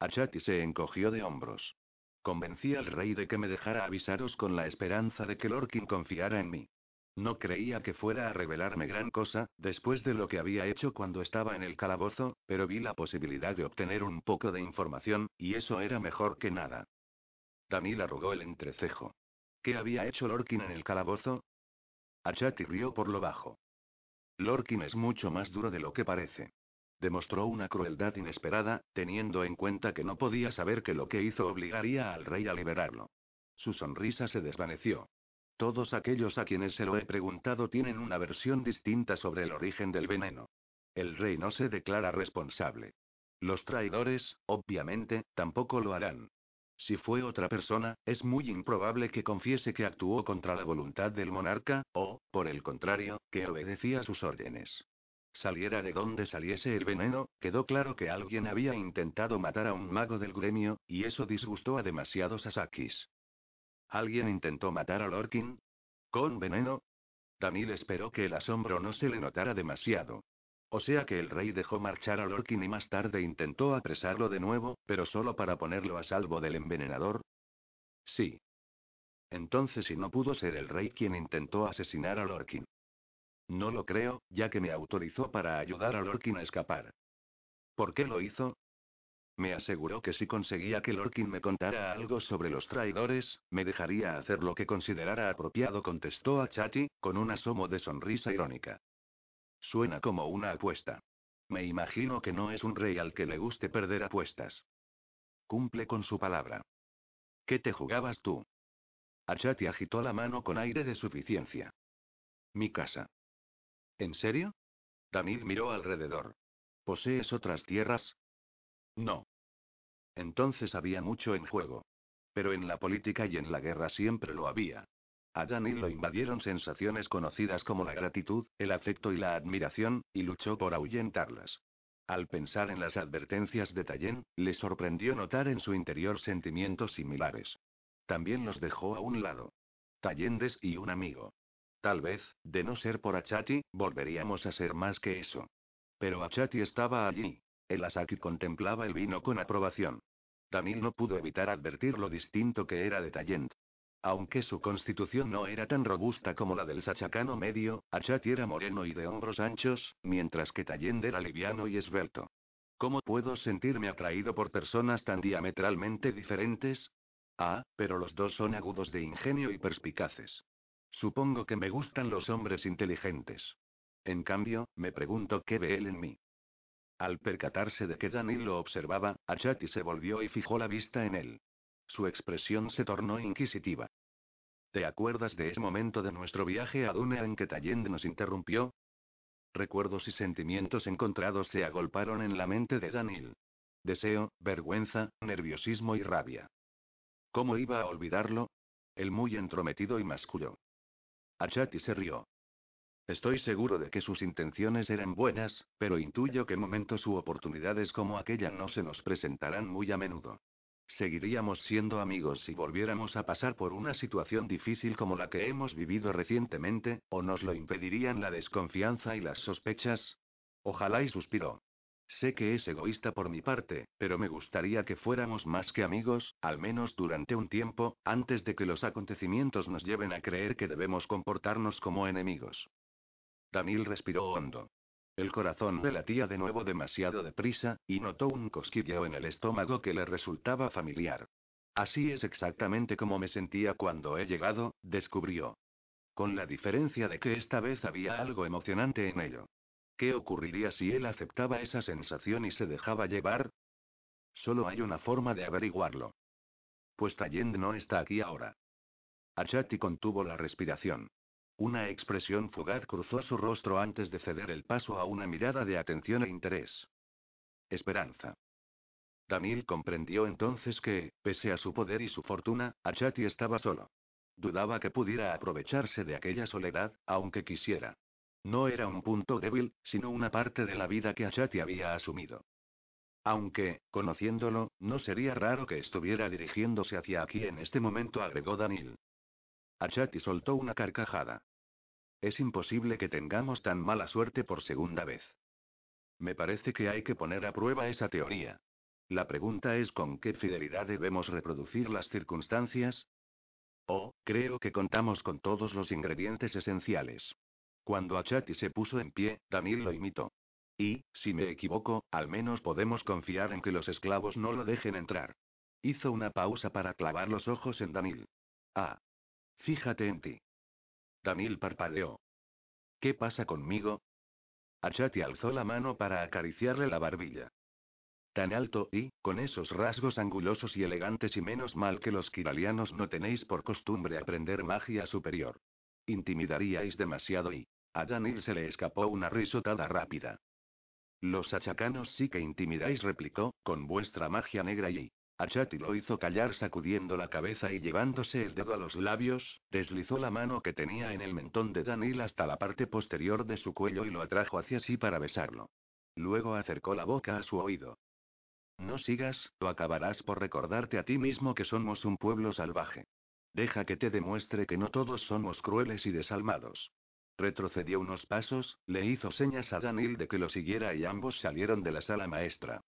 Achati se encogió de hombros. Convencí al rey de que me dejara avisaros con la esperanza de que Lorkin confiara en mí. No creía que fuera a revelarme gran cosa, después de lo que había hecho cuando estaba en el calabozo, pero vi la posibilidad de obtener un poco de información, y eso era mejor que nada. Danil arrugó el entrecejo. ¿Qué había hecho Lorkin en el calabozo? Achati rió por lo bajo. Lorkin es mucho más duro de lo que parece. Demostró una crueldad inesperada, teniendo en cuenta que no podía saber que lo que hizo obligaría al rey a liberarlo. Su sonrisa se desvaneció. Todos aquellos a quienes se lo he preguntado tienen una versión distinta sobre el origen del veneno. El rey no se declara responsable. Los traidores, obviamente, tampoco lo harán. Si fue otra persona, es muy improbable que confiese que actuó contra la voluntad del monarca, o, por el contrario, que obedecía sus órdenes. Saliera de donde saliese el veneno, quedó claro que alguien había intentado matar a un mago del gremio, y eso disgustó a demasiados Asakis. ¿Alguien intentó matar a Lorkin? ¿Con veneno? Danil esperó que el asombro no se le notara demasiado. O sea que el rey dejó marchar a Lorkin y más tarde intentó apresarlo de nuevo, pero solo para ponerlo a salvo del envenenador. Sí. Entonces, si no pudo ser el rey quien intentó asesinar a Lorkin. No lo creo, ya que me autorizó para ayudar a Lorkin a escapar. ¿Por qué lo hizo? Me aseguró que si conseguía que Lorkin me contara algo sobre los traidores, me dejaría hacer lo que considerara apropiado, contestó a Chati, con un asomo de sonrisa irónica. Suena como una apuesta. Me imagino que no es un rey al que le guste perder apuestas. Cumple con su palabra. ¿Qué te jugabas tú? Achati agitó la mano con aire de suficiencia. Mi casa. ¿En serio? Danil miró alrededor. ¿Posees otras tierras? No. Entonces había mucho en juego. Pero en la política y en la guerra siempre lo había. A Danil lo invadieron sensaciones conocidas como la gratitud, el afecto y la admiración, y luchó por ahuyentarlas. Al pensar en las advertencias de Tayen, le sorprendió notar en su interior sentimientos similares. También los dejó a un lado. Tayendes y un amigo. Tal vez, de no ser por Achati, volveríamos a ser más que eso. Pero Achati estaba allí. El Asaki contemplaba el vino con aprobación. Danil no pudo evitar advertir lo distinto que era de Tayent. Aunque su constitución no era tan robusta como la del sachacano medio, Achati era moreno y de hombros anchos, mientras que Tallend era liviano y esbelto. ¿Cómo puedo sentirme atraído por personas tan diametralmente diferentes? Ah, pero los dos son agudos de ingenio y perspicaces. Supongo que me gustan los hombres inteligentes. En cambio, me pregunto qué ve él en mí. Al percatarse de que Danil lo observaba, Achati se volvió y fijó la vista en él. Su expresión se tornó inquisitiva. ¿Te acuerdas de ese momento de nuestro viaje a Dunea en que Tallende nos interrumpió? Recuerdos y sentimientos encontrados se agolparon en la mente de Daniel. Deseo, vergüenza, nerviosismo y rabia. ¿Cómo iba a olvidarlo? El muy entrometido y masculó. Achati se rió. Estoy seguro de que sus intenciones eran buenas, pero intuyo que momentos u oportunidades como aquella no se nos presentarán muy a menudo. Seguiríamos siendo amigos si volviéramos a pasar por una situación difícil como la que hemos vivido recientemente, o nos lo impedirían la desconfianza y las sospechas. Ojalá y suspiró. Sé que es egoísta por mi parte, pero me gustaría que fuéramos más que amigos, al menos durante un tiempo, antes de que los acontecimientos nos lleven a creer que debemos comportarnos como enemigos. Daniel respiró hondo. El corazón le latía de nuevo demasiado deprisa, y notó un cosquilleo en el estómago que le resultaba familiar. Así es exactamente como me sentía cuando he llegado, descubrió. Con la diferencia de que esta vez había algo emocionante en ello. ¿Qué ocurriría si él aceptaba esa sensación y se dejaba llevar? Solo hay una forma de averiguarlo. Pues Tallend no está aquí ahora. Achati contuvo la respiración. Una expresión fugaz cruzó su rostro antes de ceder el paso a una mirada de atención e interés. Esperanza. Daniel comprendió entonces que, pese a su poder y su fortuna, Achati estaba solo. Dudaba que pudiera aprovecharse de aquella soledad, aunque quisiera. No era un punto débil, sino una parte de la vida que Achati había asumido. Aunque, conociéndolo, no sería raro que estuviera dirigiéndose hacia aquí en este momento, agregó Daniel. Achati soltó una carcajada. Es imposible que tengamos tan mala suerte por segunda vez. Me parece que hay que poner a prueba esa teoría. La pregunta es con qué fidelidad debemos reproducir las circunstancias. Oh, creo que contamos con todos los ingredientes esenciales. Cuando Achati se puso en pie, Daniel lo imitó. Y, si me equivoco, al menos podemos confiar en que los esclavos no lo dejen entrar. Hizo una pausa para clavar los ojos en Daniel. Ah. Fíjate en ti. Daniel parpadeó. ¿Qué pasa conmigo? Achati alzó la mano para acariciarle la barbilla. Tan alto y, con esos rasgos angulosos y elegantes y menos mal que los kiralianos no tenéis por costumbre aprender magia superior. Intimidaríais demasiado y... A Daniel se le escapó una risotada rápida. Los achacanos sí que intimidáis, replicó, con vuestra magia negra y... Achati lo hizo callar sacudiendo la cabeza y llevándose el dedo a los labios, deslizó la mano que tenía en el mentón de Daniel hasta la parte posterior de su cuello y lo atrajo hacia sí para besarlo. Luego acercó la boca a su oído. No sigas, o acabarás por recordarte a ti mismo que somos un pueblo salvaje. Deja que te demuestre que no todos somos crueles y desalmados. Retrocedió unos pasos, le hizo señas a Daniel de que lo siguiera y ambos salieron de la sala maestra.